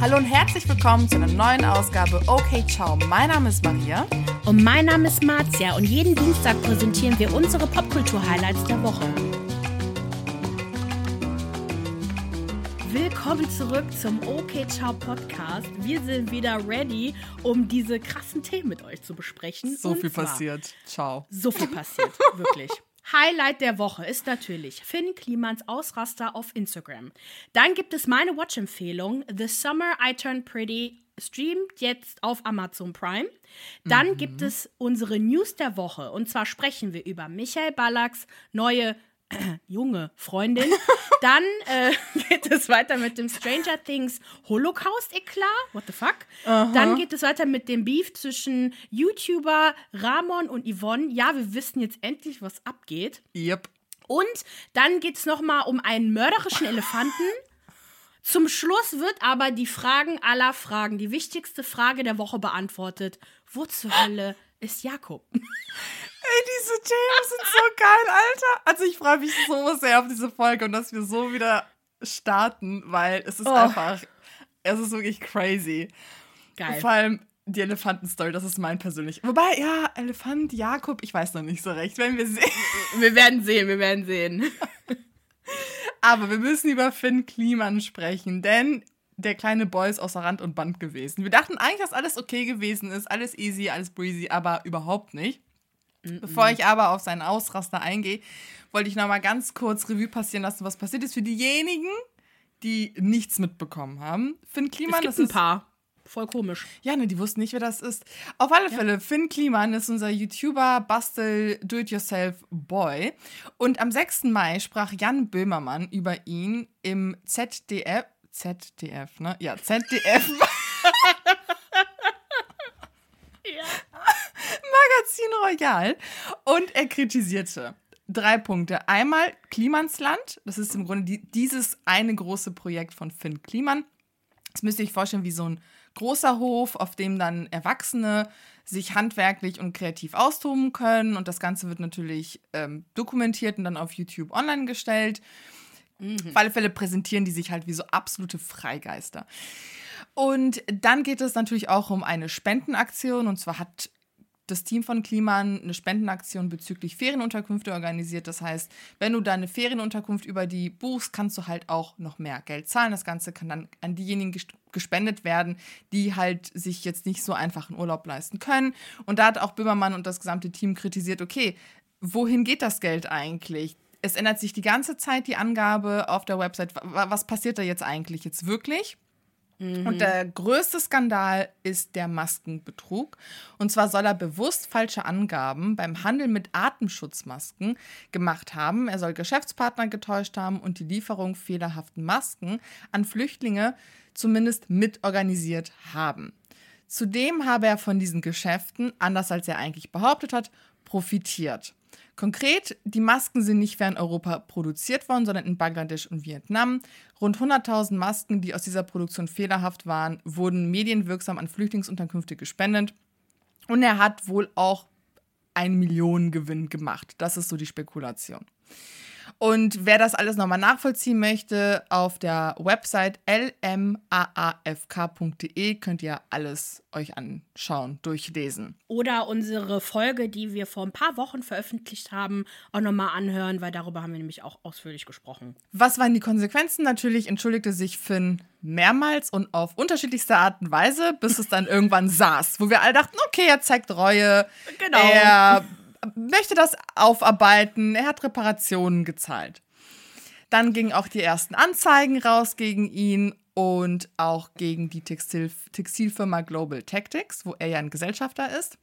Hallo und herzlich willkommen zu einer neuen Ausgabe Okay Ciao. Mein Name ist Maria. Und mein Name ist Marzia und jeden Dienstag präsentieren wir unsere Popkultur-Highlights der Woche. Willkommen zurück zum Okay Ciao Podcast. Wir sind wieder ready, um diese krassen Themen mit euch zu besprechen. So Und viel passiert. Ciao. So viel passiert, wirklich. Highlight der Woche ist natürlich Finn Klimans Ausraster auf Instagram. Dann gibt es meine Watch-Empfehlung, The Summer I Turned Pretty, streamt jetzt auf Amazon Prime. Dann gibt es unsere News der Woche. Und zwar sprechen wir über Michael Ballacks neue junge Freundin. Dann äh, geht es weiter mit dem Stranger Things Holocaust-Eklat. What the fuck? Dann geht es weiter mit dem Beef zwischen YouTuber Ramon und Yvonne. Ja, wir wissen jetzt endlich, was abgeht. Yep. Und dann geht es nochmal um einen mörderischen Elefanten. Zum Schluss wird aber die Fragen aller Fragen, die wichtigste Frage der Woche beantwortet. Wo zur Hölle ist Jakob? Ey, diese Themen sind so geil, Alter. Also ich freue mich so sehr auf diese Folge und dass wir so wieder starten, weil es ist Oh. einfach, es ist wirklich crazy. Geil. Vor allem die Elefantenstory, das ist mein persönlich. Wobei, ja, Elefant, Jakob, ich weiß noch nicht so recht, wenn wir sehen. Wir werden sehen, wir werden sehen. Aber wir müssen über Finn Kliman sprechen, denn der kleine Boy ist außer Rand und Band gewesen. Wir dachten eigentlich, dass alles okay gewesen ist, alles easy, alles breezy, aber überhaupt nicht. Bevor ich aber auf seinen Ausraster eingehe, wollte ich noch mal ganz kurz Revue passieren lassen, was passiert ist für diejenigen, die nichts mitbekommen haben. Finn Es Kliman, gibt das ein paar. Voll komisch. ja, ne, die wussten nicht, wer das ist. Auf alle Fälle, Finn Kliman ist unser YouTuber, Bastel, Do-it-yourself-Boy. Und am 6. Mai sprach Jan Böhmermann über ihn im ZDF. ZDF, ne? Ja, ZDF. Magazin Royal. Und er kritisierte drei Punkte. Einmal Klimansland. Das ist im Grunde die, dieses eine große Projekt von Finn Kliman. Das müsst ihr euch vorstellen wie so ein großer Hof, auf dem dann Erwachsene sich handwerklich und kreativ austoben können. Und das Ganze wird natürlich ähm, dokumentiert und dann auf YouTube online gestellt. Auf alle Fälle präsentieren die sich halt wie so absolute Freigeister. Und dann geht es natürlich auch um eine Spendenaktion. Und zwar hat das Team von Kliman eine Spendenaktion bezüglich Ferienunterkünfte organisiert. Das heißt, wenn du deine Ferienunterkunft über die buchst, kannst du halt auch noch mehr Geld zahlen. Das Ganze kann dann an diejenigen ges- gespendet werden, die halt sich jetzt nicht so einfach einen Urlaub leisten können. Und da hat auch Böhmermann und das gesamte Team kritisiert, okay, wohin geht das Geld eigentlich? Es ändert sich die ganze Zeit die Angabe auf der Website. Wa- Was passiert da jetzt eigentlich jetzt wirklich? Und der größte Skandal ist der Maskenbetrug. Und zwar soll er bewusst falsche Angaben beim Handel mit Atemschutzmasken gemacht haben. Er soll Geschäftspartner getäuscht haben und die Lieferung fehlerhaften Masken an Flüchtlinge zumindest mitorganisiert haben. Zudem habe er von diesen Geschäften, anders als er eigentlich behauptet hat, profitiert. Konkret, die Masken sind nicht fern Europa produziert worden, sondern in Bangladesch und Vietnam. Rund 100.000 Masken, die aus dieser Produktion fehlerhaft waren, wurden medienwirksam an Flüchtlingsunterkünfte gespendet. Und er hat wohl auch einen Millionengewinn gemacht. Das ist so die Spekulation. Und wer das alles nochmal nachvollziehen möchte, auf der Website lmaafk.de könnt ihr alles euch anschauen, durchlesen. Oder unsere Folge, die wir vor ein paar Wochen veröffentlicht haben, auch nochmal anhören, weil darüber haben wir nämlich auch ausführlich gesprochen. Was waren die Konsequenzen? Natürlich entschuldigte sich Finn mehrmals und auf unterschiedlichste Art und Weise, bis es dann irgendwann saß, wo wir alle dachten, okay, er zeigt Reue, Genau. er möchte das aufarbeiten, er hat Reparationen gezahlt. Dann gingen auch die ersten Anzeigen raus gegen ihn und auch gegen die Textil Textilfirma Global Tactics, wo er ja ein Gesellschafter ist.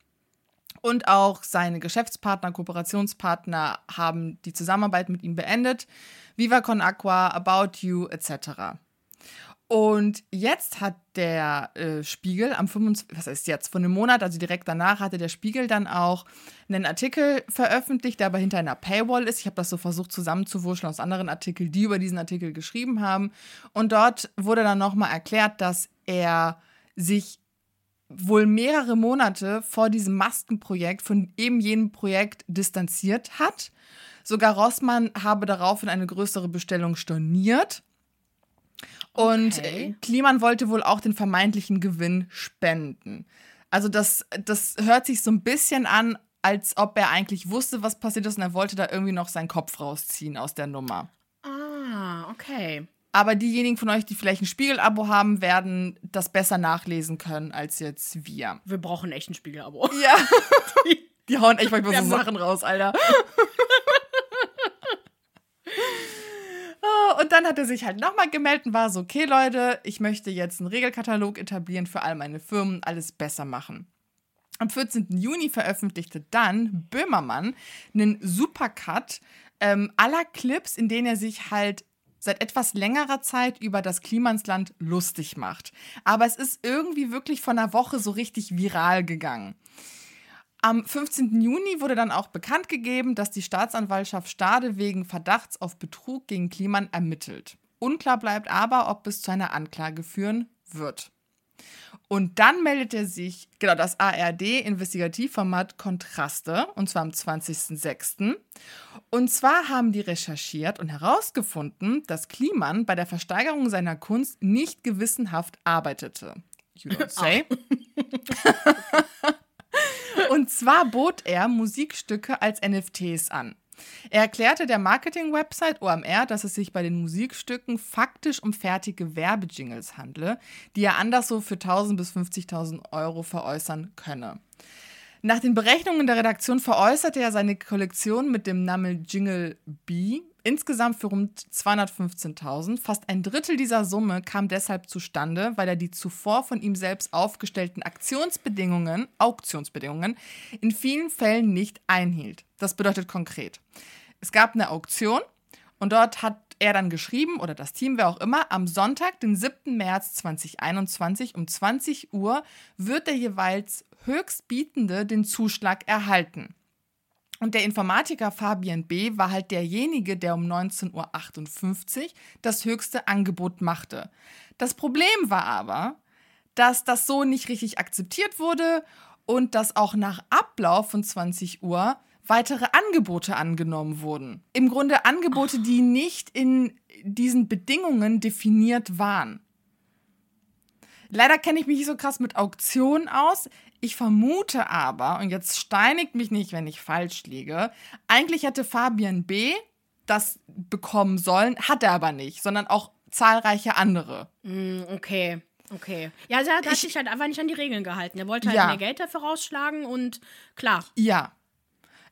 Und auch seine Geschäftspartner, Kooperationspartner haben die Zusammenarbeit mit ihm beendet. Viva Con Aqua, About You etc. Und jetzt hat der äh, Spiegel am 25, was heißt jetzt, von einem Monat, also direkt danach, hatte der Spiegel dann auch einen Artikel veröffentlicht, der aber hinter einer Paywall ist. Ich habe das so versucht zusammenzuwurscheln aus anderen Artikeln, die über diesen Artikel geschrieben haben. Und dort wurde dann nochmal erklärt, dass er sich wohl mehrere Monate vor diesem Maskenprojekt, von eben jenem Projekt distanziert hat. Sogar Rossmann habe daraufhin eine größere Bestellung storniert. Und Okay. äh, Kliman wollte wohl auch den vermeintlichen Gewinn spenden. Also das, das hört sich so ein bisschen an, als ob er eigentlich wusste, was passiert ist und er wollte da irgendwie noch seinen Kopf rausziehen aus der Nummer. Ah, okay. Aber diejenigen von euch, die vielleicht ein Spiegel-Abo haben, werden das besser nachlesen können als jetzt wir. Wir brauchen echt ein Spiegel-Abo. Ja. Die hauen echt manchmal so Sachen raus, Alter. Oh, Und dann hat er sich halt nochmal gemeldet und war so, okay Leute, ich möchte jetzt einen Regelkatalog etablieren für all meine Firmen, alles besser machen. Am 14. Juni veröffentlichte dann Böhmermann einen Supercut ähm, aller Clips, in denen er sich halt seit etwas längerer Zeit über das Klimansland lustig macht. Aber es ist irgendwie wirklich von einer Woche so richtig viral gegangen. Am 15. Juni wurde dann auch bekannt gegeben, dass die Staatsanwaltschaft Stade wegen Verdachts auf Betrug gegen Kliman ermittelt. Unklar bleibt aber, ob es zu einer Anklage führen wird. Und dann meldet er sich, genau, das ARD-Investigativformat Kontraste, und zwar am 20.06. Und zwar haben die recherchiert und herausgefunden, dass Kliman bei der Versteigerung seiner Kunst nicht gewissenhaft arbeitete. You don't say. Und zwar bot er Musikstücke als NFTs an. Er erklärte der Marketing-Website OMR, dass es sich bei den Musikstücken faktisch um fertige Werbejingles handle, die er anders so für 1000 bis 50.000 Euro veräußern könne. Nach den Berechnungen der Redaktion veräußerte er seine Kollektion mit dem Namen Jingle B insgesamt für rund 215.000. Fast ein Drittel dieser Summe kam deshalb zustande, weil er die zuvor von ihm selbst aufgestellten Aktionsbedingungen, Auktionsbedingungen in vielen Fällen nicht einhielt. Das bedeutet konkret. Es gab eine Auktion und dort hat er dann geschrieben, oder das Team, wer auch immer, am Sonntag, den 7. März 2021 um 20 Uhr wird der jeweils Höchstbietende den Zuschlag erhalten. Und der Informatiker Fabian B. war halt derjenige, der um 19.58 Uhr das höchste Angebot machte. Das Problem war aber, dass das so nicht richtig akzeptiert wurde und dass auch nach Ablauf von 20 Uhr weitere Angebote angenommen wurden. Im Grunde Angebote, die nicht in diesen Bedingungen definiert waren. Leider kenne ich mich nicht so krass mit Auktionen aus. Ich vermute aber, und jetzt steinigt mich nicht, wenn ich falsch liege, eigentlich hätte Fabian B. das bekommen sollen, hat er aber nicht, sondern auch zahlreiche andere. Mm, okay. Okay. Ja, der hat Ich- sich halt einfach nicht an die Regeln gehalten. Er wollte halt Ja. mehr Geld dafür rausschlagen und klar. Ja.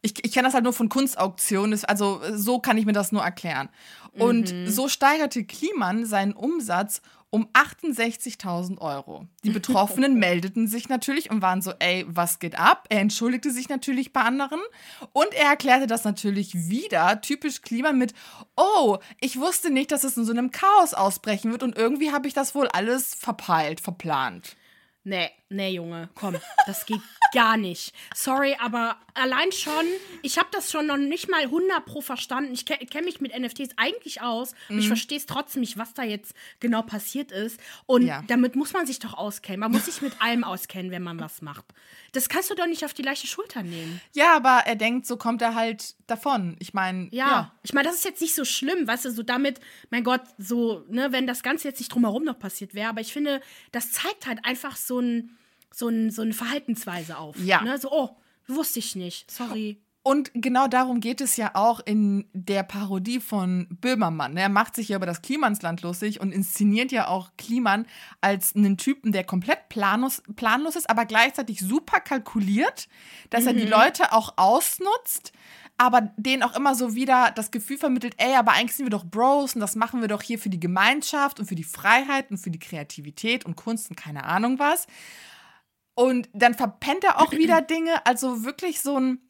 Ich, ich kenne das halt nur von Kunstauktionen, also so kann ich mir das nur erklären. Und so steigerte Kliman seinen Umsatz um 68.000 Euro. Die Betroffenen meldeten sich natürlich und waren so, ey, was geht ab? Er entschuldigte sich natürlich bei anderen und er erklärte das natürlich wieder, typisch Kliman mit, oh, ich wusste nicht, dass es in so einem Chaos ausbrechen wird und irgendwie habe ich das wohl alles verpeilt, verplant. Nee, nee, Junge, komm, das geht gar nicht. Sorry, aber allein schon, ich habe das schon noch nicht mal 100 pro verstanden. Ich ke- kenne mich mit NFTs eigentlich aus. Und Mhm. ich verstehe es trotzdem nicht, was da jetzt genau passiert ist. Und Ja. damit muss man sich doch auskennen. Man muss sich mit allem auskennen, wenn man was macht. Das kannst du doch nicht auf die leichte Schulter nehmen. Ja, aber er denkt, so kommt er halt davon. Ich meine, Ja, ja. ich meine, das ist jetzt nicht so schlimm, weißt du, so damit, mein Gott, so, ne, wenn das Ganze jetzt nicht drumherum noch passiert wäre, aber ich finde, das zeigt halt einfach so ein, so ein, so eine Verhaltensweise auf. Ja. Ne? So, oh, wusste ich nicht, sorry. Und genau darum geht es ja auch in der Parodie von Böhmermann. Er macht sich ja über das Klimansland lustig und inszeniert ja auch Kliman als einen Typen, der komplett planlos, planlos ist, aber gleichzeitig super kalkuliert, dass er die Leute auch ausnutzt, aber denen auch immer so wieder das Gefühl vermittelt, ey, aber eigentlich sind wir doch Bros und das machen wir doch hier für die Gemeinschaft und für die Freiheit und für die Kreativität und Kunst und keine Ahnung was. Und dann verpennt er auch wieder Dinge, also wirklich so ein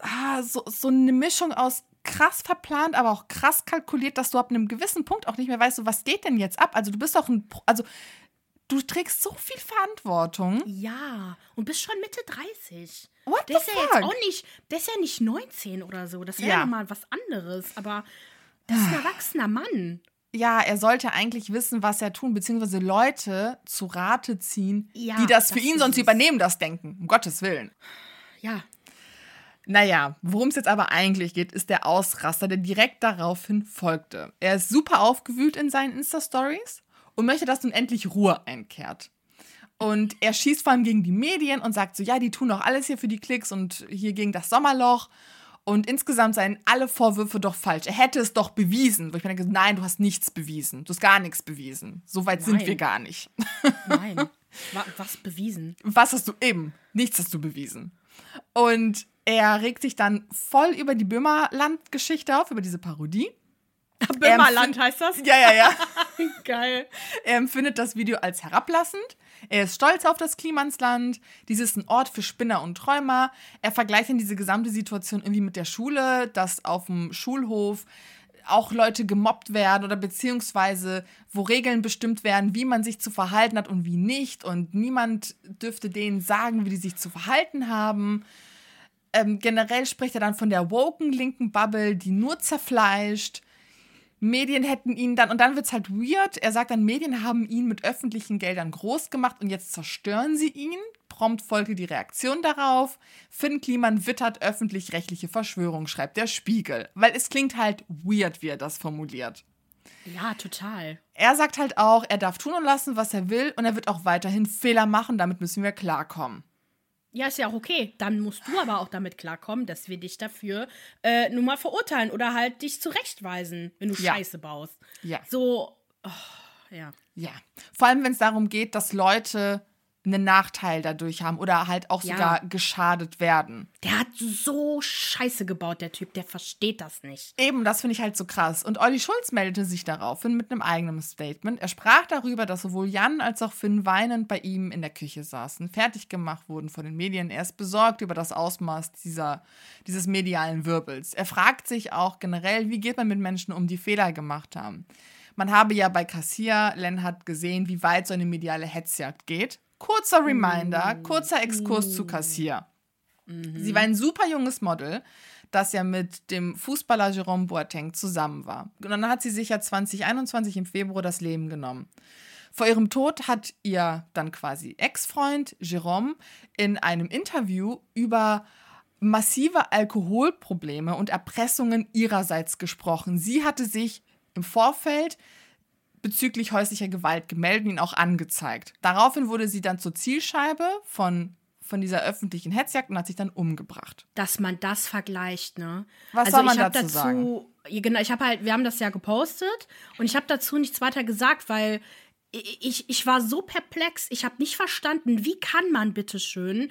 ah, so, so eine Mischung aus krass verplant, aber auch krass kalkuliert, dass du ab einem gewissen Punkt auch nicht mehr weißt, so, was geht denn jetzt ab? Also du bist doch ein, also du trägst so viel Verantwortung. Ja, und bist schon Mitte 30. What Der ist ja jetzt auch nicht, der ist ja nicht 19 oder so. Das wäre Ja. ja. nochmal was anderes, aber das ist ein erwachsener Mann. Ja, er sollte eigentlich wissen, was er tun, beziehungsweise Leute zu Rate ziehen, Ja, die das für das ihn ist sonst es. übernehmen, das Denken. Um Gottes Willen. Ja, Naja, worum es jetzt aber eigentlich geht, ist der Ausraster, der direkt daraufhin folgte. Er ist super aufgewühlt in seinen Insta-Stories und möchte, dass nun endlich Ruhe einkehrt. Und er schießt vor allem gegen die Medien und sagt so, ja, die tun doch alles hier für die Klicks und hier gegen das Sommerloch. Und insgesamt seien alle Vorwürfe doch falsch. Er hätte es doch bewiesen. Wo ich mir denke, nein, du hast nichts bewiesen. Du hast gar nichts bewiesen. So weit sind Nein. wir gar nicht. Nein. Wa- Was bewiesen? Was hast du eben? Nichts hast du bewiesen. Und er regt sich dann voll über die Böhmerland-Geschichte auf, über diese Parodie. Böhmerland heißt das? Ja, ja, ja. Geil. Er empfindet das Video als herablassend. Er ist stolz auf das Klimansland. Dies ist ein Ort für Spinner und Träumer. Er vergleicht dann diese gesamte Situation irgendwie mit der Schule, dass auf dem Schulhof auch Leute gemobbt werden oder beziehungsweise wo Regeln bestimmt werden, wie man sich zu verhalten hat und wie nicht. Und niemand dürfte denen sagen, wie die sich zu verhalten haben. Ähm, generell spricht er dann von der woken linken Bubble, die nur zerfleischt. Medien hätten ihn dann, und dann wird es halt weird, er sagt dann, Medien haben ihn mit öffentlichen Geldern groß gemacht und jetzt zerstören sie ihn. Prompt folgte die Reaktion darauf. Finn Kliman wittert öffentlich-rechtliche Verschwörung, schreibt der Spiegel. Weil es klingt halt weird, wie er das formuliert. Ja, total. Er sagt halt auch, er darf tun und lassen, was er will und er wird auch weiterhin Fehler machen, damit müssen wir klarkommen. Ja, ist ja auch okay. Dann musst du aber auch damit klarkommen, dass wir dich dafür äh, nun mal verurteilen oder halt dich zurechtweisen, wenn du Ja. Scheiße baust. Ja. So, oh, ja. Ja. Vor allem, wenn es darum geht, dass Leute einen Nachteil dadurch haben oder halt auch Ja. sogar geschadet werden. Der hat so Scheiße gebaut, der Typ. Der versteht das nicht. Eben, das finde ich halt so krass. Und Olli Schulz meldete sich daraufhin mit einem eigenen Statement. Er sprach darüber, dass sowohl Jan als auch Finn weinend bei ihm in der Küche saßen, fertig gemacht wurden von den Medien. Er ist besorgt über das Ausmaß dieser, dieses medialen Wirbels. Er fragt sich auch generell, wie geht man mit Menschen um, die Fehler gemacht haben. Man habe ja bei Cassia Lenhardt gesehen, wie weit so eine mediale Hetzjagd geht. Kurzer Reminder, kurzer Exkurs zu Cassia. Sie war ein super junges Model, das ja mit dem Fußballer Jerome Boateng zusammen war. Und dann hat sie sich ja 2021 im Februar das Leben genommen. Vor ihrem Tod hat ihr dann quasi Ex-Freund Jerome in einem Interview über massive Alkoholprobleme und Erpressungen ihrerseits gesprochen. Sie hatte sich im Vorfeld bezüglich häuslicher Gewalt gemeldet und ihn auch angezeigt. Daraufhin wurde sie dann zur Zielscheibe von, von dieser öffentlichen Hetzjagd und hat sich dann umgebracht. Dass man das vergleicht, ne? Was soll man hab dazu sagen? Genau, ich habe halt, wir haben das ja gepostet und ich habe dazu nichts weiter gesagt, weil ich, ich, ich war so perplex, ich habe nicht verstanden, wie kann man bitte schön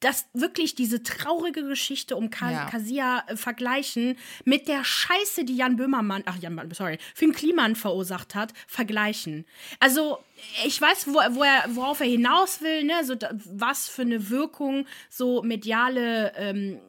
das wirklich diese traurige Geschichte um Ka Ja. Kasia äh, vergleichen mit der Scheiße, die Jan Böhmermann, ach Jan, sorry, Finn Kliman verursacht hat, vergleichen. Also ich weiß, wo, wo er, worauf er hinaus will, ne, so was für eine Wirkung so mediale ähm,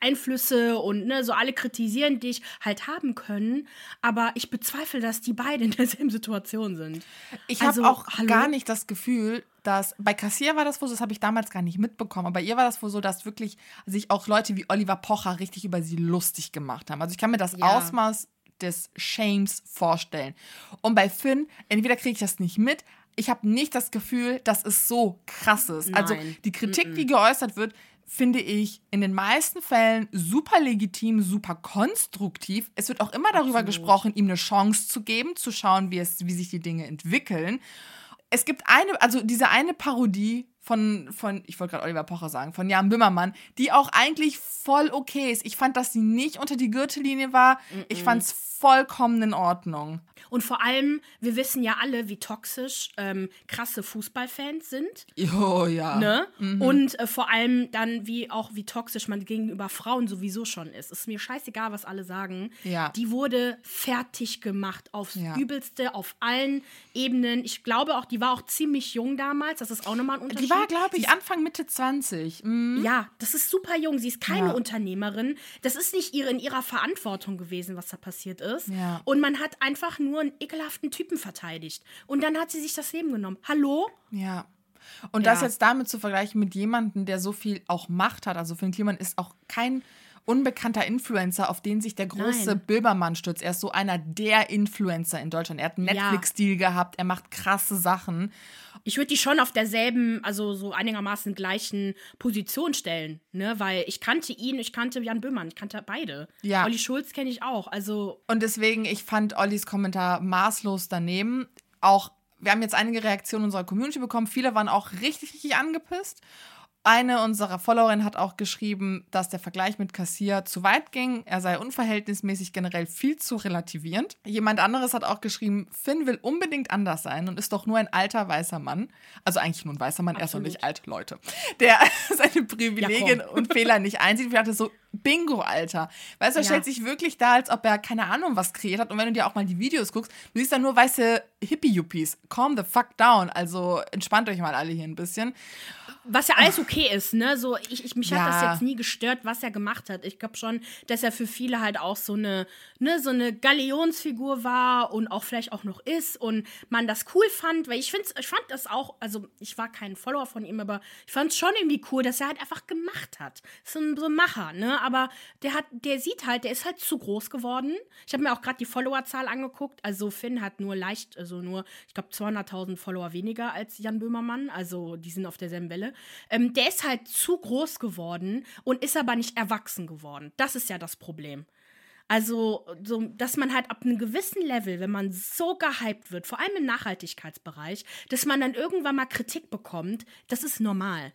Einflüsse und ne, so alle kritisieren dich halt haben können. Aber ich bezweifle, dass die beide in derselben Situation sind. Ich Also, habe auch hallo? gar nicht das Gefühl, dass bei Kassier war das wohl so, das habe ich damals gar nicht mitbekommen, aber bei ihr war das wohl so, dass wirklich sich auch Leute wie Oliver Pocher richtig über sie lustig gemacht haben. Also ich kann mir das Ja. Ausmaß des Shames vorstellen. Und bei Finn, entweder kriege ich das nicht mit, ich habe nicht das Gefühl, dass es so krass ist. Also Nein. die Kritik, die geäußert wird, finde ich in den meisten Fällen super legitim, super konstruktiv. Es wird auch immer darüber Absolut. gesprochen, ihm eine Chance zu geben, zu schauen, wie, es, wie sich die Dinge entwickeln. Es gibt eine, also diese eine Parodie von, von ich wollte gerade Oliver Pocher sagen, von Jan Böhmermann, die auch eigentlich voll okay ist. Ich fand, dass sie nicht unter die Gürtellinie war. Ich fand es vollkommen in Ordnung. Und vor allem, wir wissen ja alle, wie toxisch ähm, krasse Fußballfans sind. Oh ja. Ne? Und äh, vor allem dann, wie auch wie toxisch man gegenüber Frauen sowieso schon ist. Ist mir scheißegal, was alle sagen. Ja. Die wurde fertig gemacht aufs Ja. Übelste, auf allen Ebenen. Ich glaube auch, die war auch ziemlich jung damals. Das ist auch nochmal ein Unterschied. Die war, glaube ich, Anfang, Mitte 20. Mhm. ja, das ist super jung. Sie ist keine Ja. Unternehmerin. Das ist nicht ihre, in ihrer Verantwortung gewesen, was da passiert ist. Ja. Und man hat einfach nur einen ekelhaften Typen verteidigt. Und dann hat sie sich das Leben genommen. Hallo? Ja. Und das Ja. jetzt damit zu vergleichen mit jemandem, der so viel auch Macht hat, also Finn Kliman ist auch kein unbekannter Influencer, auf den sich der große Nein. Bilbermann stürzt. Er ist so einer der Influencer in Deutschland. Er hat einen Ja. Netflix-Deal gehabt, er macht krasse Sachen. Ich würde die schon auf derselben, also so einigermaßen gleichen Position stellen, ne? Weil ich kannte ihn, ich kannte Jan Böhmermann, ich kannte beide. Ja. Olli Schulz kenne ich auch. Also Und deswegen, ich fand Ollis Kommentar maßlos daneben. Auch, wir haben jetzt einige Reaktionen unserer Community bekommen. Viele waren auch richtig, richtig angepisst. Eine unserer Followerinnen hat auch geschrieben, dass der Vergleich mit Kassier zu weit ging. Er sei unverhältnismäßig generell viel zu relativierend. Jemand anderes hat auch geschrieben, Finn will unbedingt anders sein und ist doch nur ein alter weißer Mann. Also eigentlich nur ein weißer Mann, er ist doch nicht alt, Leute. Der seine Privilegien Ja, und Fehler nicht einsieht. Ich dachte so, Bingo, Alter. Weißt du, er Ja. stellt sich wirklich da, als ob er keine Ahnung was kreiert hat. Und wenn du dir auch mal die Videos guckst, du siehst da nur weiße Hippie-Yuppies. Calm the fuck down. Also entspannt euch mal alle hier ein bisschen. Was ja alles okay ist, ne? So, ich, ich, mich hat das Ja. jetzt nie gestört, was er gemacht hat. Ich glaube schon, dass er für viele halt auch so eine, ne, so eine Galionsfigur war und auch vielleicht auch noch ist und man das cool fand, weil ich finde, ich fand das auch, also ich war kein Follower von ihm, aber ich fand es schon irgendwie cool, dass er halt einfach gemacht hat. So ein, so ein Macher, ne? Aber der hat, der sieht halt, der ist halt zu groß geworden. Ich habe mir auch gerade die Followerzahl angeguckt. Also Finn hat nur leicht, also nur, ich glaube, 200.000 Follower weniger als Jan Böhmermann. Also die sind auf derselben Welle. Ähm, der ist halt zu groß geworden und ist aber nicht erwachsen geworden. Das ist ja das Problem. Also, so, dass man halt ab einem gewissen Level, wenn man so gehypt wird, vor allem im Nachhaltigkeitsbereich, dass man dann irgendwann mal Kritik bekommt, das ist normal.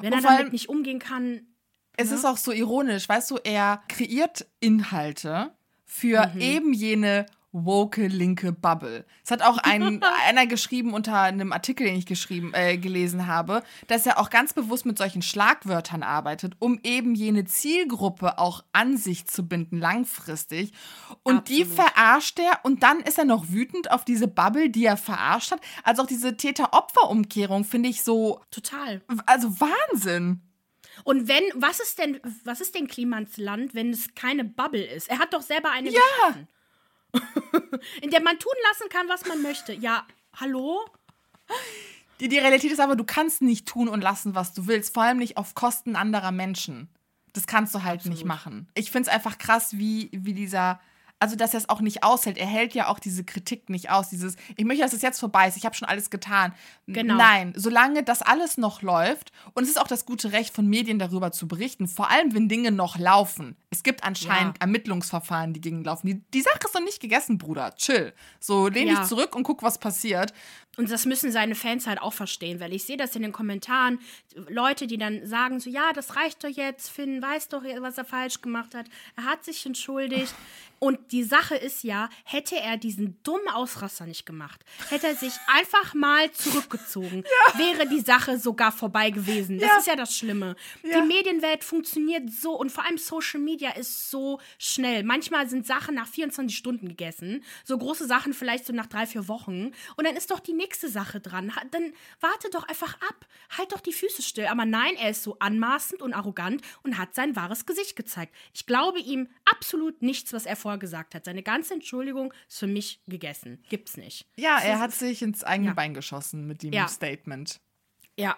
Wenn Und er damit nicht umgehen kann, Es ist auch so ironisch, weißt du, er kreiert Inhalte für Mhm. eben jene woke linke Bubble. Es hat auch ein, einer geschrieben unter einem Artikel, den ich geschrieben, äh, gelesen habe, dass er auch ganz bewusst mit solchen Schlagwörtern arbeitet, um eben jene Zielgruppe auch an sich zu binden, langfristig. Und die Absolut. verarscht er und dann ist er noch wütend auf diese Bubble, die er verarscht hat. Also auch diese Täter-Opfer-Umkehrung finde ich so, total. also Wahnsinn. Und wenn, was ist denn, was ist denn Klimans Land, wenn es keine Bubble ist? Er hat doch selber eine Ja. geschaffen. In der man tun lassen kann, was man möchte. Ja, hallo? Die, die Realität ist aber, du kannst nicht tun und lassen, was du willst. Vor allem nicht auf Kosten anderer Menschen. Das kannst du halt nicht machen. Ich finde es einfach krass, wie, wie dieser. Also, dass er es auch nicht aushält. Er hält ja auch diese Kritik nicht aus. Dieses, ich möchte, dass es jetzt vorbei ist. Ich habe schon alles getan. Genau. Nein, solange das alles noch läuft, und es ist auch das gute Recht von Medien darüber zu berichten, vor allem wenn Dinge noch laufen. Es gibt anscheinend Ja. Ermittlungsverfahren, die gegen laufen. Die, die Sache ist noch nicht gegessen, Bruder. Chill. So, lehn Ja. dich zurück und guck, was passiert. Und das müssen seine Fans halt auch verstehen, weil ich sehe das in den Kommentaren. Leute, die dann sagen so, ja, das reicht doch jetzt, Finn weiß doch, was er falsch gemacht hat. Er hat sich entschuldigt. Und die Sache ist ja, hätte er diesen dummen Ausraster nicht gemacht, hätte er sich einfach mal zurückgezogen, wäre die Sache sogar vorbei gewesen. Das Ja. ist ja das Schlimme. Ja. Die Medienwelt funktioniert so und vor allem Social Media ist so schnell. Manchmal sind Sachen nach 24 Stunden gegessen, so große Sachen vielleicht so nach drei, vier Wochen. Und dann ist doch die nächste Sache dran. Dann warte doch einfach ab. Halt doch die Füße still. Aber nein, er ist so anmaßend und arrogant und hat sein wahres Gesicht gezeigt. Ich glaube ihm absolut nichts, was er vorher gesagt hat. Seine ganze Entschuldigung ist für mich gegessen. Gibt's nicht. Ja, er hat sich ins eigene Ja. Bein geschossen mit dem Ja. Statement. Ja.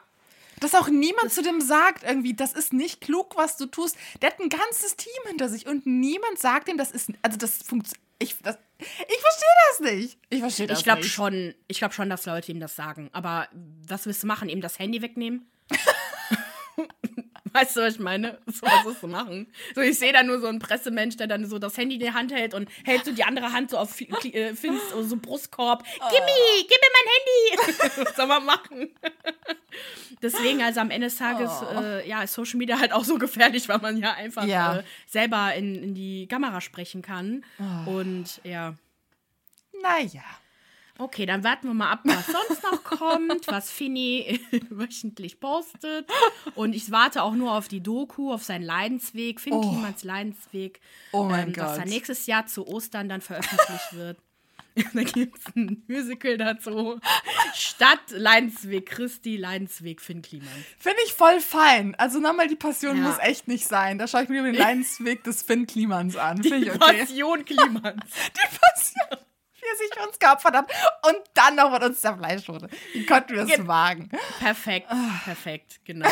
Dass auch niemand zu dem sagt, irgendwie, das ist nicht klug, was du tust. Der hat ein ganzes Team hinter sich und niemand sagt ihm, das ist. Also, das funktioniert. Ich, das, ich verstehe das nicht. Ich verstehe das Ich glaube nicht. schon, ich glaube schon, dass Leute ihm das sagen. Aber was willst du machen? Ihm das Handy wegnehmen? Weißt du, was ich meine? So, was willst du machen? So, ich sehe da nur so einen Pressemensch, der dann so das Handy in die Hand hält und hält so die andere Hand so auf äh, Finns so Brustkorb. Gimme, gib mir mein Handy! was soll man machen? Deswegen, also am Ende des Tages, äh, ja, ist Social Media halt auch so gefährlich, weil man ja einfach Ja. Äh, selber in, in die Kamera sprechen kann. Und ja. Naja. Okay, dann warten wir mal ab, was sonst noch kommt, was Finny wöchentlich postet. Und ich warte auch nur auf die Doku, auf seinen Leidensweg, Finn Oh. Klimans Leidensweg. Oh mein Dass er Gott. nächstes Jahr zu Ostern dann veröffentlicht wird. da gibt es ein Musical dazu. Stadt Leidensweg Christi, Leidensweg Finn Kliman. Finde ich voll fein. Also nochmal, die Passion Ja. muss echt nicht sein. Da schaue ich mir den Leidensweg des Finn Klimans an. Finde ich okay. Passion Klimans. Die Passion, er sich für uns geopfert hat und dann noch mit uns zerfleischt wurde. Wie konnten wir das Ge- wagen? Perfekt, perfekt, genau.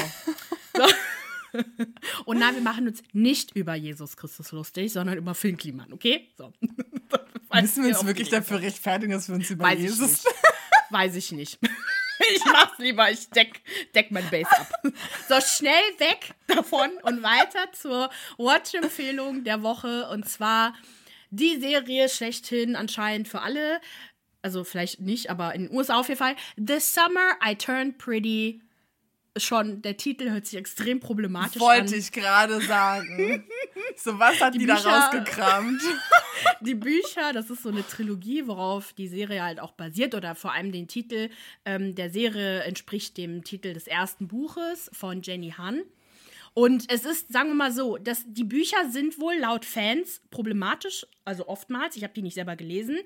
So. Und nein, wir machen uns nicht über Jesus Christus lustig, sondern über Finn Kliman, okay? So. Müssen wir uns wirklich die- dafür rechtfertigen, dass wir uns über Weiß ich Jesus. nicht. Weiß ich nicht. ich mach's lieber, ich deck, deck mein Base ab. So, schnell weg davon und weiter zur Watch-Empfehlung der Woche. Und zwar die Serie schlechthin anscheinend für alle. Also vielleicht nicht, aber in den USA auf jeden Fall. The Summer I Turned Pretty. Schon, der Titel hört sich extrem problematisch Wollte an. ich gerade sagen. so, was hat die, Die da Bücher- rausgekramt? Die Bücher, das ist so eine Trilogie, worauf die Serie halt auch basiert oder vor allem den Titel ähm, der Serie entspricht dem Titel des ersten Buches von Jenny Han. Und es ist, sagen wir mal so, dass die Bücher sind wohl laut Fans problematisch, also oftmals. Ich habe die nicht selber gelesen,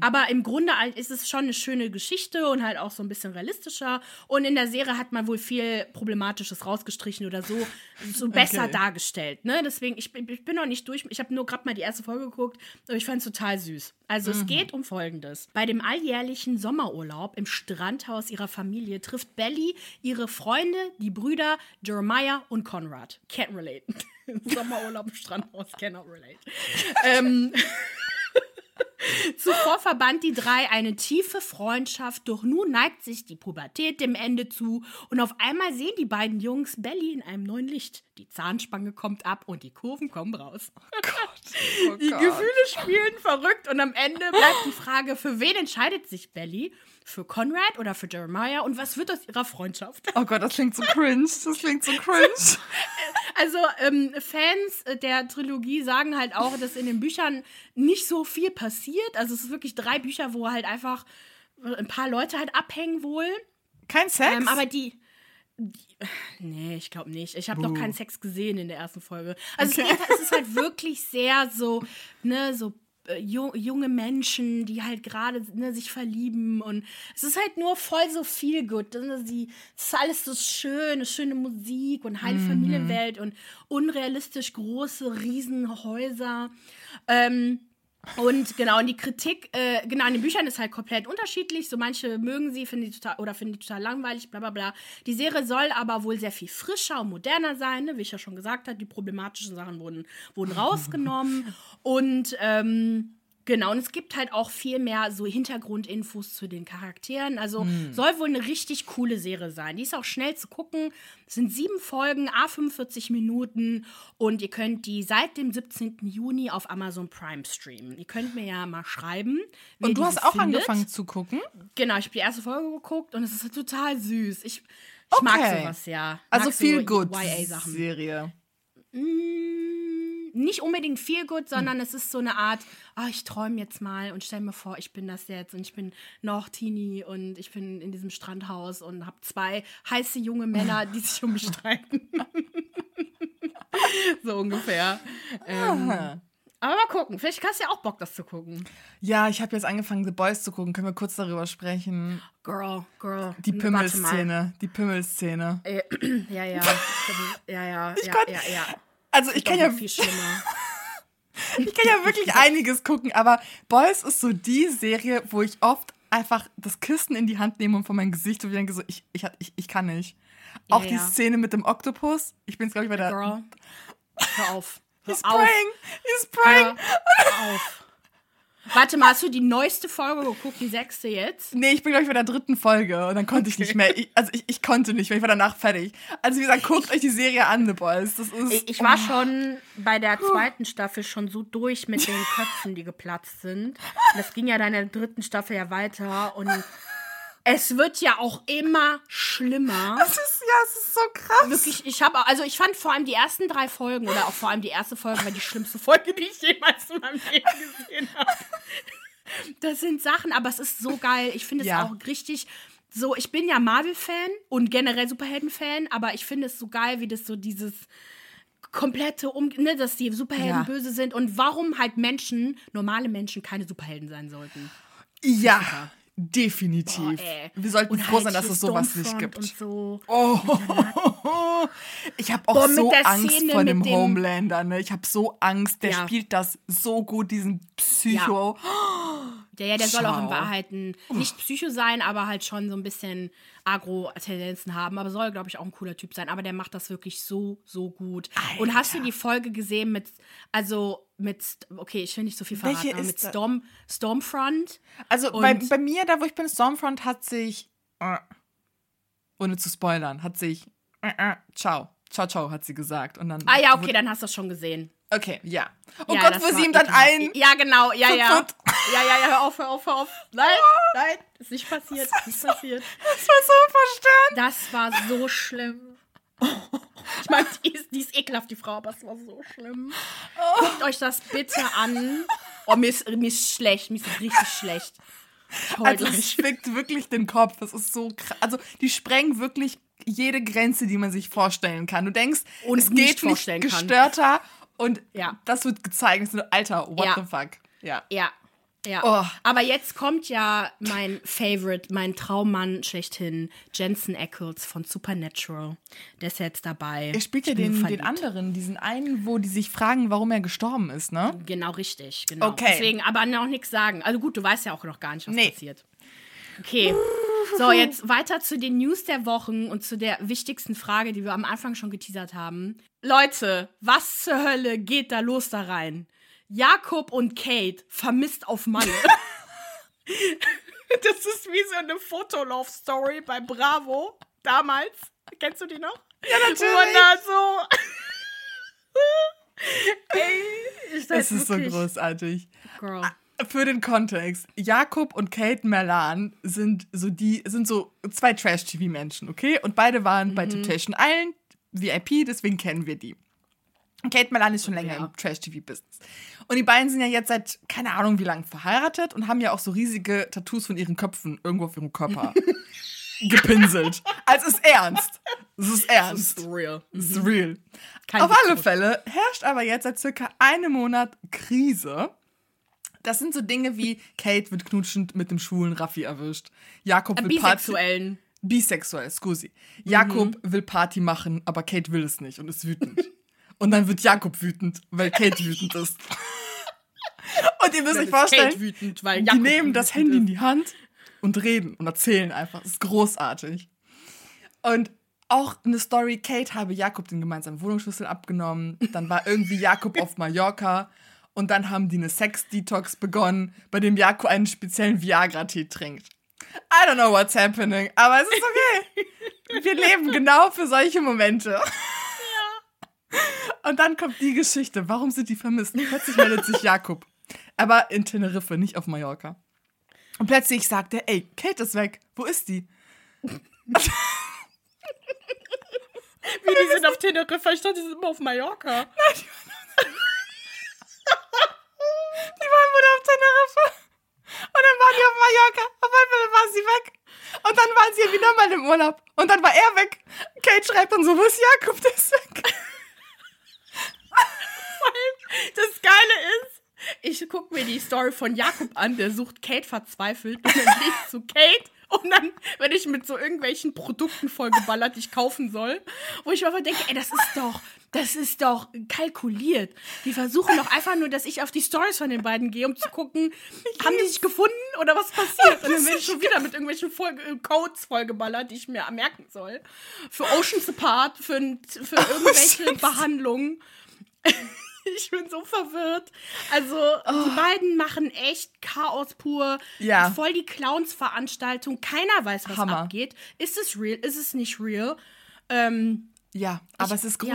aber im Grunde ist es schon eine schöne Geschichte und halt auch so ein bisschen realistischer. Und in der Serie hat man wohl viel Problematisches rausgestrichen oder so, so besser Okay. dargestellt. Ne? Deswegen, ich, bin- ich bin noch nicht durch. Ich habe nur gerade mal die erste Folge geguckt, aber ich fand es total süß. Also es geht um Folgendes. Bei dem alljährlichen Sommerurlaub im Strandhaus ihrer Familie trifft Belly ihre Freunde, die Brüder Jeremiah und Conrad. Can't relate. Sommerurlaub im Strandhaus, cannot relate. ähm, Zuvor verband die drei eine tiefe Freundschaft, doch nun neigt sich die Pubertät dem Ende zu und auf einmal sehen die beiden Jungs Belly in einem neuen Licht. Die Zahnspange kommt ab und die Kurven kommen raus. Oh Die Gott. Gefühle spielen verrückt und am Ende bleibt die Frage, für wen entscheidet sich Belly? Für Conrad oder für Jeremiah? Und was wird aus ihrer Freundschaft? Oh Gott, das klingt so cringe. Das klingt so cringe. Also ähm, Fans der Trilogie sagen halt auch, dass in den Büchern nicht so viel passiert. Also es ist wirklich drei Bücher, wo halt einfach äh, ein paar Leute halt abhängen wohl. Kein Sex? Ähm, aber die, die. Nee, ich glaube nicht. Ich habe noch keinen Sex gesehen in der ersten Folge. Also Okay. es, ist halt wirklich sehr so, ne, so äh, ju- junge Menschen, die halt gerade ne, sich verlieben und es ist halt nur voll so viel gut. Ne? Sie, es ist alles so schön, schöne Musik und heile Familienwelt und unrealistisch große Riesenhäuser. Ähm, und genau, und die Kritik, äh, genau, an den Büchern ist halt komplett unterschiedlich. So manche mögen sie, finden die total oder finden die total langweilig, bla bla bla. Die Serie soll aber wohl sehr viel frischer und moderner sein, ne? wie ich ja schon gesagt habe. Die problematischen Sachen wurden, wurden rausgenommen. und ähm, genau, und es gibt halt auch viel mehr so Hintergrundinfos zu den Charakteren. Also soll wohl eine richtig coole Serie sein. Die ist auch schnell zu gucken. Es sind sieben Folgen, a 45 Minuten und ihr könnt die seit dem 17. Juni auf Amazon Prime streamen. Ihr könnt mir ja mal schreiben. Und du hast auch findet. angefangen zu gucken? Genau, ich habe die erste Folge geguckt und es ist total süß. Ich, ich mag Okay. sowas, ja. Also mag viel so gut. YA-Sachen. Serie. Nicht unbedingt viel gut, sondern es ist so eine Art, ah, ich träume jetzt mal und stell mir vor, ich bin das jetzt und ich bin noch Teenie und ich bin in diesem Strandhaus und habe zwei heiße junge Männer, die sich um mich streiten. so ungefähr. Ähm, aber mal gucken, vielleicht hast du ja auch Bock, das zu gucken. Ja, ich habe jetzt angefangen, The Boys zu gucken. Können wir kurz darüber sprechen? Girl, girl. Die. Pimmelszene. Die Pimmelszene. Äh, ja, ja. Ja, ja. Ich ja, ja, ja. Also ich kann ja, viel schlimmer. ich kann ja wirklich einiges gucken, aber Boys ist so die Serie, wo ich oft einfach das Kissen in die Hand nehme und vor mein Gesicht und denke so, ich, ich, ich, ich kann nicht. Auch die ja. Szene mit dem Oktopus. Ich bin jetzt, glaube ich, bei der... Girl, hör auf. Hör He's auf. praying! He's praying! Hör auf. Warte mal, hast du die neueste Folge geguckt, die sechste jetzt? Nee, ich bin, glaube ich, bei der dritten Folge und dann konnte ich nicht mehr. Ich, also ich, ich konnte nicht mehr, ich war danach fertig. Also wie gesagt, guckt euch die Serie an, The Boys. Das ist... Ich, ich war schon bei der zweiten Staffel schon so durch mit den Köpfen, die geplatzt sind. Das ging ja dann in der dritten Staffel ja weiter und es wird ja auch immer schlimmer. Das ist, ja, es ist so krass. Wirklich, ich habe, also ich fand vor allem die ersten drei Folgen oder auch vor allem die erste Folge war die schlimmste Folge, die ich jemals in meinem Leben gesehen habe. Das sind Sachen, aber es ist so geil. Ich finde es Ja. auch richtig so. Ich bin ja Marvel-Fan und generell Superhelden-Fan, aber ich finde es so geil, wie das so dieses komplette um, ne, dass die Superhelden Ja. böse sind und warum halt Menschen, normale Menschen, keine Superhelden sein sollten. Ja, definitiv. Boah. Wir sollten Und froh halt sein, dass hier es sowas nicht gibt. So. Oh, ich habe auch Boah, so Angst Szene vor dem dem- Homelander. Ne? Ich habe so Angst. Der Ja. spielt das so gut, diesen Psycho. Ja, ja, der soll auch in. Wahrheit ein, nicht Psycho sein, aber halt schon so ein bisschen Agro-Tendenzen haben. Aber soll, glaube ich, auch ein cooler Typ sein. Aber der macht das wirklich so, so gut. Und hast du die Folge gesehen mit, also mit, okay, ich will nicht so viel verraten, Welche aber mit Storm, Stormfront? Also bei, bei mir, da wo ich bin, Stormfront hat sich. äh, ohne zu spoilern, hat sich, äh, äh, ciao, ciao, ciao, hat sie gesagt. Und dann Ah ja, okay, dann hast du das schon gesehen. Okay, ja. Oh ja, Gott, wo sie ihm dann ein. Ja, genau, ja, ja. Kaputt. Ja, ja, ja, hör auf, hör auf, hör auf. Nein, nein, ist nicht passiert, ist nicht passiert. Das war so verstörend. Das war so schlimm. Ich meine, die ist, die ist ekelhaft, die Frau, aber es war so schlimm. Guckt euch das bitte an. Oh, mir ist, mir ist schlecht, mir ist richtig schlecht. Also, es schwickt wirklich den Kopf. Das ist so krass. Also, die sprengen wirklich jede Grenze, die man sich vorstellen kann. Du denkst, Und es geht nicht vorstellen kann. gestörter. Und Ja. das wird gezeigt. Alter, what Ja. the fuck? Ja. Ja. Ja. Oh. Aber jetzt kommt ja mein Favorite, mein Traummann schlechthin, Jensen Ackles von Supernatural. Der ist jetzt dabei. Er spielt ja den, den anderen, diesen einen, wo die sich fragen, warum er gestorben ist, ne? Genau, richtig. Genau. Okay. Deswegen aber noch nichts sagen. Also gut, du weißt ja auch noch gar nicht, was Nee. passiert. Okay. So, jetzt weiter zu den News der Wochen und zu der wichtigsten Frage, die wir am Anfang schon geteasert haben. Leute, was zur Hölle geht da los da rein? Jakob und Kate vermisst auf Malle. das ist wie so eine Fotolove-Story bei Bravo damals. Kennst du die noch? Ja, natürlich. Wo man da so. Ey, ich Es ist so großartig. Girl. Für den Kontext, Jakob und Kate Merlan sind so die, sind so zwei Trash-TV-Menschen, okay? Und beide waren Mhm. bei Temptation Island, VIP, deswegen kennen wir die. Kate Merlan ist schon länger Ja. im Trash-TV-Business. Und die beiden sind ja jetzt seit keine Ahnung wie lange verheiratet und haben ja auch so riesige Tattoos von ihren Köpfen irgendwo auf ihrem Körper gepinselt. Also es ist ernst. Es ist ernst. real. Es ist real. Kein Auf alle. Fälle herrscht aber jetzt seit circa einem Monat Krise. Das sind so Dinge wie Kate wird knutschend mit dem schwulen Raffi erwischt. Jakob will Party. Bisexuellen. Bisexuell, scusi. Jakob Mhm. will Party machen, aber Kate will es nicht und ist wütend. Und dann wird Jakob wütend, weil Kate wütend ist. und ihr müsst euch vorstellen, wütend, die nehmen das Handy in ist. die Hand und reden und erzählen einfach. Das ist großartig. Und auch eine Story, Kate habe Jakob den gemeinsamen Wohnungsschlüssel abgenommen. Dann war irgendwie Jakob auf Mallorca. Und dann haben die eine Sex-Detox begonnen, bei dem Jakob einen speziellen Viagra-Tee trinkt. I don't know what's happening, aber es ist okay. Wir leben genau für solche Momente. Und dann kommt die Geschichte. Warum sind die vermisst? Plötzlich meldet sich Jakob. Aber in Teneriffa, nicht auf Mallorca. Und plötzlich sagt er, ey, Kate ist weg. Wo ist die? Wie, die sind auf Teneriffa, ich dachte, die sind immer auf Mallorca. Die waren wohl auf Teneriffa. Und dann waren die auf Mallorca. Auf einmal war sie weg. Und dann waren sie wieder mal im Urlaub. Und dann war er weg. Kate schreibt dann so, wo ist Jakob? Der ist weg. Das Geile ist, ich gucke mir die Story von Jakob an, der sucht Kate verzweifelt und dann gehe ich zu Kate und dann werde ich mit so irgendwelchen Produkten vollgeballert, die ich kaufen soll, wo ich mir einfach denke, ey, das ist doch, das ist doch kalkuliert. Die versuchen doch einfach nur, dass ich auf die Stories von den beiden gehe, um zu gucken, haben die sich gefunden oder was passiert? Und dann werde ich schon wieder mit irgendwelchen Voll Codes vollgeballert, die ich mir merken soll. Für Oceans Apart, für, für irgendwelche Oceans. Behandlungen. Ich bin so verwirrt. Also, die beiden machen echt Chaos pur. Ja. Voll die Clowns-Veranstaltung. Keiner weiß, was Hammer. abgeht. Ist es real? Ist es nicht real? Ähm, Ja, aber Ich- es ist ja.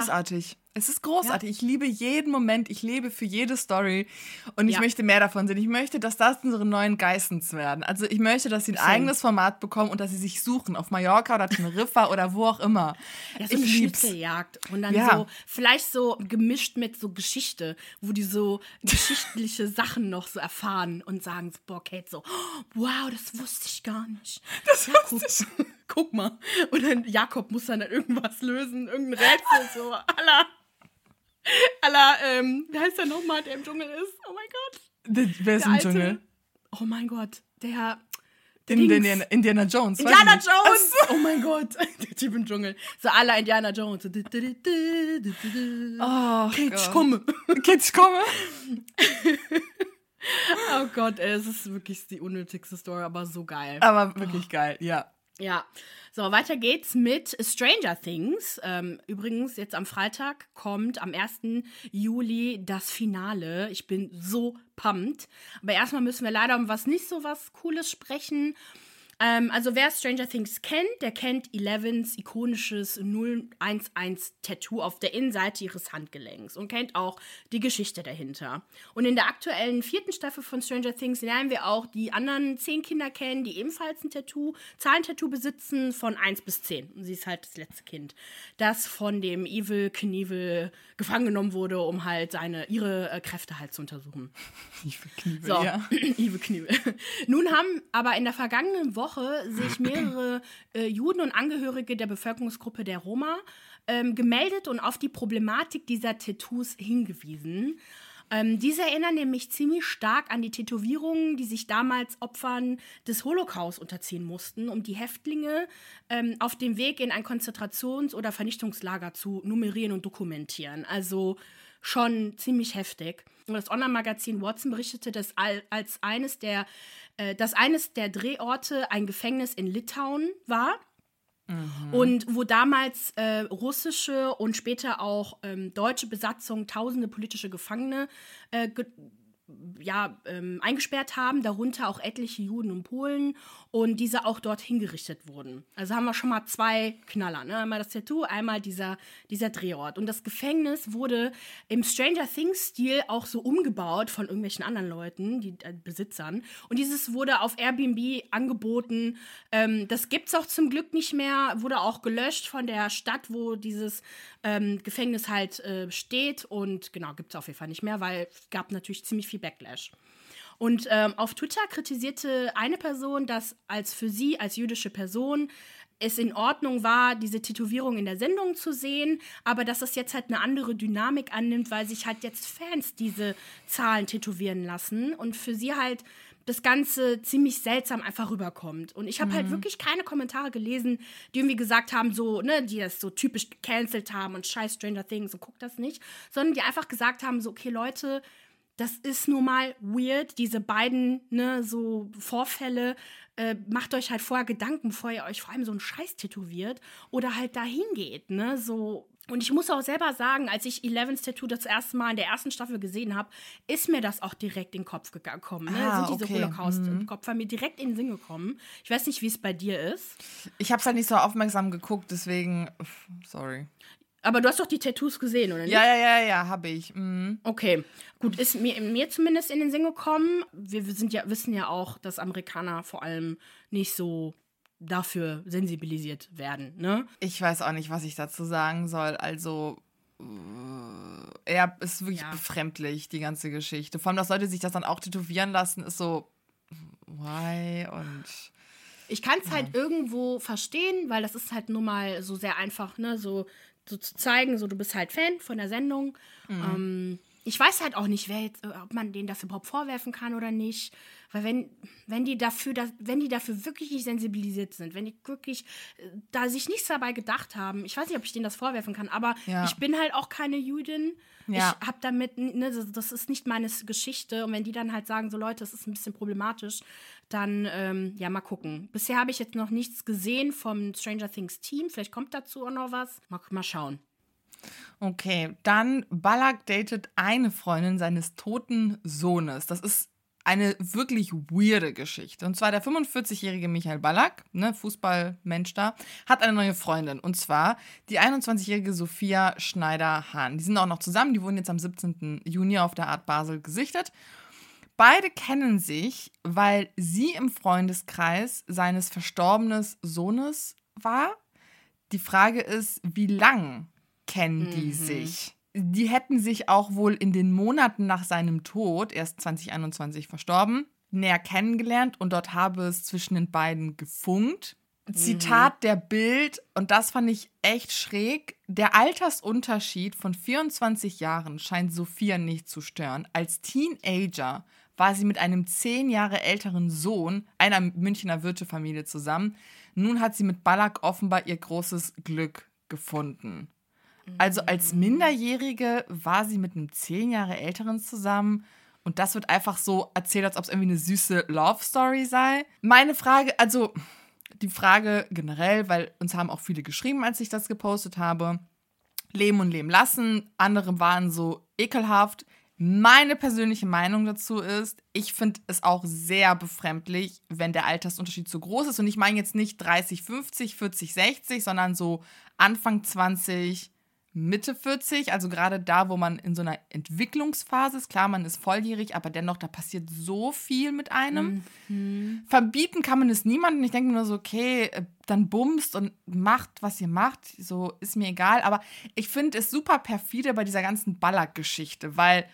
Es ist großartig. Ich liebe jeden Moment. Ich lebe für jede Story. Und ich Ja. möchte mehr davon sehen. Ich möchte, dass das unsere neuen Geissens werden. Also ich möchte, dass sie ein eigenes Format bekommen und dass sie sich suchen. Auf Mallorca oder Teneriffa oder wo auch immer. ja, so ich eine lieb's. Schnitzeljagd. Und dann Ja. so, vielleicht so gemischt mit so Geschichte, wo die so geschichtliche Sachen noch so erfahren und sagen so, boah, Kate, so, "Oh, wow, das wusste ich gar nicht. Das Guck, guck mal. Und dann Jakob muss dann irgendwas lösen, irgendein Rätsel, so, aller, aller, ähm, wie heißt der nochmal, der im Dschungel ist? Oh mein Gott. Der- Wer ist Der im alte, Dschungel? Oh mein Gott, der In, Dings. Indiana, Indiana Jones. Indiana. Jones! Oh mein Gott, der Typ im Dschungel. So aller Indiana Jones. So. Oh, Gott. komme. Kate, ich komme. Oh Gott, ey, es ist wirklich die unnötigste Story, aber so geil. Aber wirklich geil, ja. Ja. So, weiter geht's mit Stranger Things. Ähm, übrigens, jetzt am Freitag kommt am 1. Juli das Finale. Ich bin so pumped. Aber erstmal müssen wir leider um was nicht so was Cooles sprechen. Ähm, also wer Stranger Things kennt, der kennt Elevens ikonisches 011-Tattoo auf der Innenseite ihres Handgelenks und kennt auch die Geschichte dahinter. Und in der aktuellen vierten Staffel von Stranger Things lernen wir auch die anderen zehn Kinder kennen, die ebenfalls ein Tattoo, Zahlentattoo besitzen von 1 bis 10. Und sie ist halt das letzte Kind, das von dem Evil Knievel gefangen genommen wurde, um halt seine, ihre äh, Kräfte halt zu untersuchen. Evil Knievel, So, ja. Evil Knievel. Nun haben aber in der vergangenen Woche sich mehrere äh, Juden und Angehörige der Bevölkerungsgruppe der Roma ähm, gemeldet und auf die Problematik dieser Tattoos hingewiesen. Ähm, diese erinnern nämlich ziemlich stark an die Tätowierungen, die sich damals Opfern des Holocaust unterziehen mussten, um die Häftlinge ähm, auf dem Weg in ein Konzentrations- oder Vernichtungslager zu nummerieren und dokumentieren. Also schon ziemlich heftig. Und das Online-Magazin Watson berichtete, dass al- als eines der, äh, dass eines der Drehorte ein Gefängnis in Litauen war. Und wo damals äh, russische und später auch ähm, deutsche Besatzung tausende politische Gefangene äh, ge ja, ähm, eingesperrt haben, darunter auch etliche Juden und Polen und diese auch dort hingerichtet wurden. Also haben wir schon mal zwei Knaller. Ne? Einmal das Tattoo, einmal dieser, dieser Drehort. Und das Gefängnis wurde im Stranger Things-Stil auch so umgebaut von irgendwelchen anderen Leuten, die äh, Besitzern. Und dieses wurde auf Airbnb angeboten. Ähm, das gibt es auch zum Glück nicht mehr, wurde auch gelöscht von der Stadt, wo dieses ähm, Gefängnis halt äh, steht. Und genau, gibt es auf jeden Fall nicht mehr, weil es gab natürlich ziemlich viel Backlash. Und ähm, auf Twitter kritisierte eine Person, dass als für sie als jüdische Person es in Ordnung war, diese Tätowierung in der Sendung zu sehen, aber dass es jetzt halt eine andere Dynamik annimmt, weil sich halt jetzt Fans diese Zahlen tätowieren lassen und für sie halt das Ganze ziemlich seltsam einfach rüberkommt. Und ich habe halt wirklich keine Kommentare gelesen, die irgendwie gesagt haben, so, ne, die das so typisch gecancelt haben und scheiß Stranger Things und guckt das nicht, sondern die einfach gesagt haben, so, okay, Leute, das ist nun mal weird, diese beiden, ne, so Vorfälle. Äh, macht euch halt vorher Gedanken, bevor ihr euch vor allem so einen Scheiß tätowiert oder halt dahin geht, ne, so. Und ich muss auch selber sagen, als ich Elevens Tattoo das erste Mal in der ersten Staffel gesehen habe, ist mir das auch direkt in den Kopf gekommen. Ne? Ah, Sind diese okay. Holocaust-Kopfer mir direkt in den Sinn gekommen. Ich weiß nicht, wie es bei dir ist. Ich habe es halt nicht so aufmerksam geguckt, deswegen, sorry. Aber du hast doch die Tattoos gesehen, oder nicht? Ja, ja, ja, ja, habe ich. Mhm. Okay, gut, ist mir, mir zumindest in den Sinn gekommen. Wir, wir sind ja, wissen ja auch, dass Amerikaner vor allem nicht so dafür sensibilisiert werden, ne? Ich weiß auch nicht, was ich dazu sagen soll. Also, äh, er ist wirklich Ja. befremdlich, die ganze Geschichte. Vor allem, dass Leute sich das dann auch tätowieren lassen, ist so, why? Und Ich kann es halt irgendwo verstehen, weil das ist halt nun mal so sehr einfach, ne, so, so zu zeigen, so du bist halt Fan von der Sendung. Ähm, ich weiß halt auch nicht, wer jetzt, äh, ob man denen das überhaupt vorwerfen kann oder nicht. Weil wenn, wenn die dafür, wenn die dafür wirklich nicht sensibilisiert sind, wenn die wirklich äh, da sich nichts dabei gedacht haben, ich weiß nicht, ob ich denen das vorwerfen kann, aber Ja. ich bin halt auch keine Jüdin. Ja. Ich habe damit, ne, das ist nicht meine Geschichte. Und wenn die dann halt sagen, so Leute, das ist ein bisschen problematisch, dann ähm, ja, mal gucken. Bisher habe ich jetzt noch nichts gesehen vom Stranger Things Team. Vielleicht kommt dazu auch noch was. Mal, mal schauen. Okay, dann Ballack datet eine Freundin seines toten Sohnes. Das ist eine wirklich weirde Geschichte. Und zwar der 45-jährige Michael Ballack, ne, Fußballmensch da, hat eine neue Freundin. Und zwar die 21-jährige Sophia Schneider-Hahn. Die sind auch noch zusammen. Die wurden jetzt am 17. Juni auf der Art Basel gesichtet. Beide kennen sich, weil sie im Freundeskreis seines verstorbenen Sohnes war. Die Frage ist, wie lang kennen die sich? Die hätten sich auch wohl in den Monaten nach seinem Tod, erst 2021 verstorben, näher kennengelernt und dort habe es zwischen den beiden gefunkt. Zitat der Bild, und das fand ich echt schräg. Der Altersunterschied von 24 Jahren scheint Sophia nicht zu stören. Als Teenager war sie mit einem zehn Jahre älteren Sohn einer Münchner Wirtefamilie zusammen. Nun hat sie mit Ballack offenbar ihr großes Glück gefunden. Also als Minderjährige war sie mit einem zehn Jahre älteren zusammen und das wird einfach so erzählt, als ob es irgendwie eine süße Love Story sei. Meine Frage, also die Frage generell, weil uns haben auch viele geschrieben, als ich das gepostet habe. Leben und leben lassen. Andere waren so ekelhaft. Meine persönliche Meinung dazu ist, ich finde es auch sehr befremdlich, wenn der Altersunterschied zu groß ist. Und ich meine jetzt nicht 30, 50, 40, 60, sondern so Anfang 20, Mitte 40, also gerade da, wo man in so einer Entwicklungsphase ist. Klar, man ist volljährig, aber dennoch, da passiert so viel mit einem. Mhm. Verbieten kann man es niemandem. Ich denke nur so, okay, äh, dann bumst und macht, was ihr macht. So ist mir egal. Aber ich finde es super perfide bei dieser ganzen Ballack-Geschichte, weil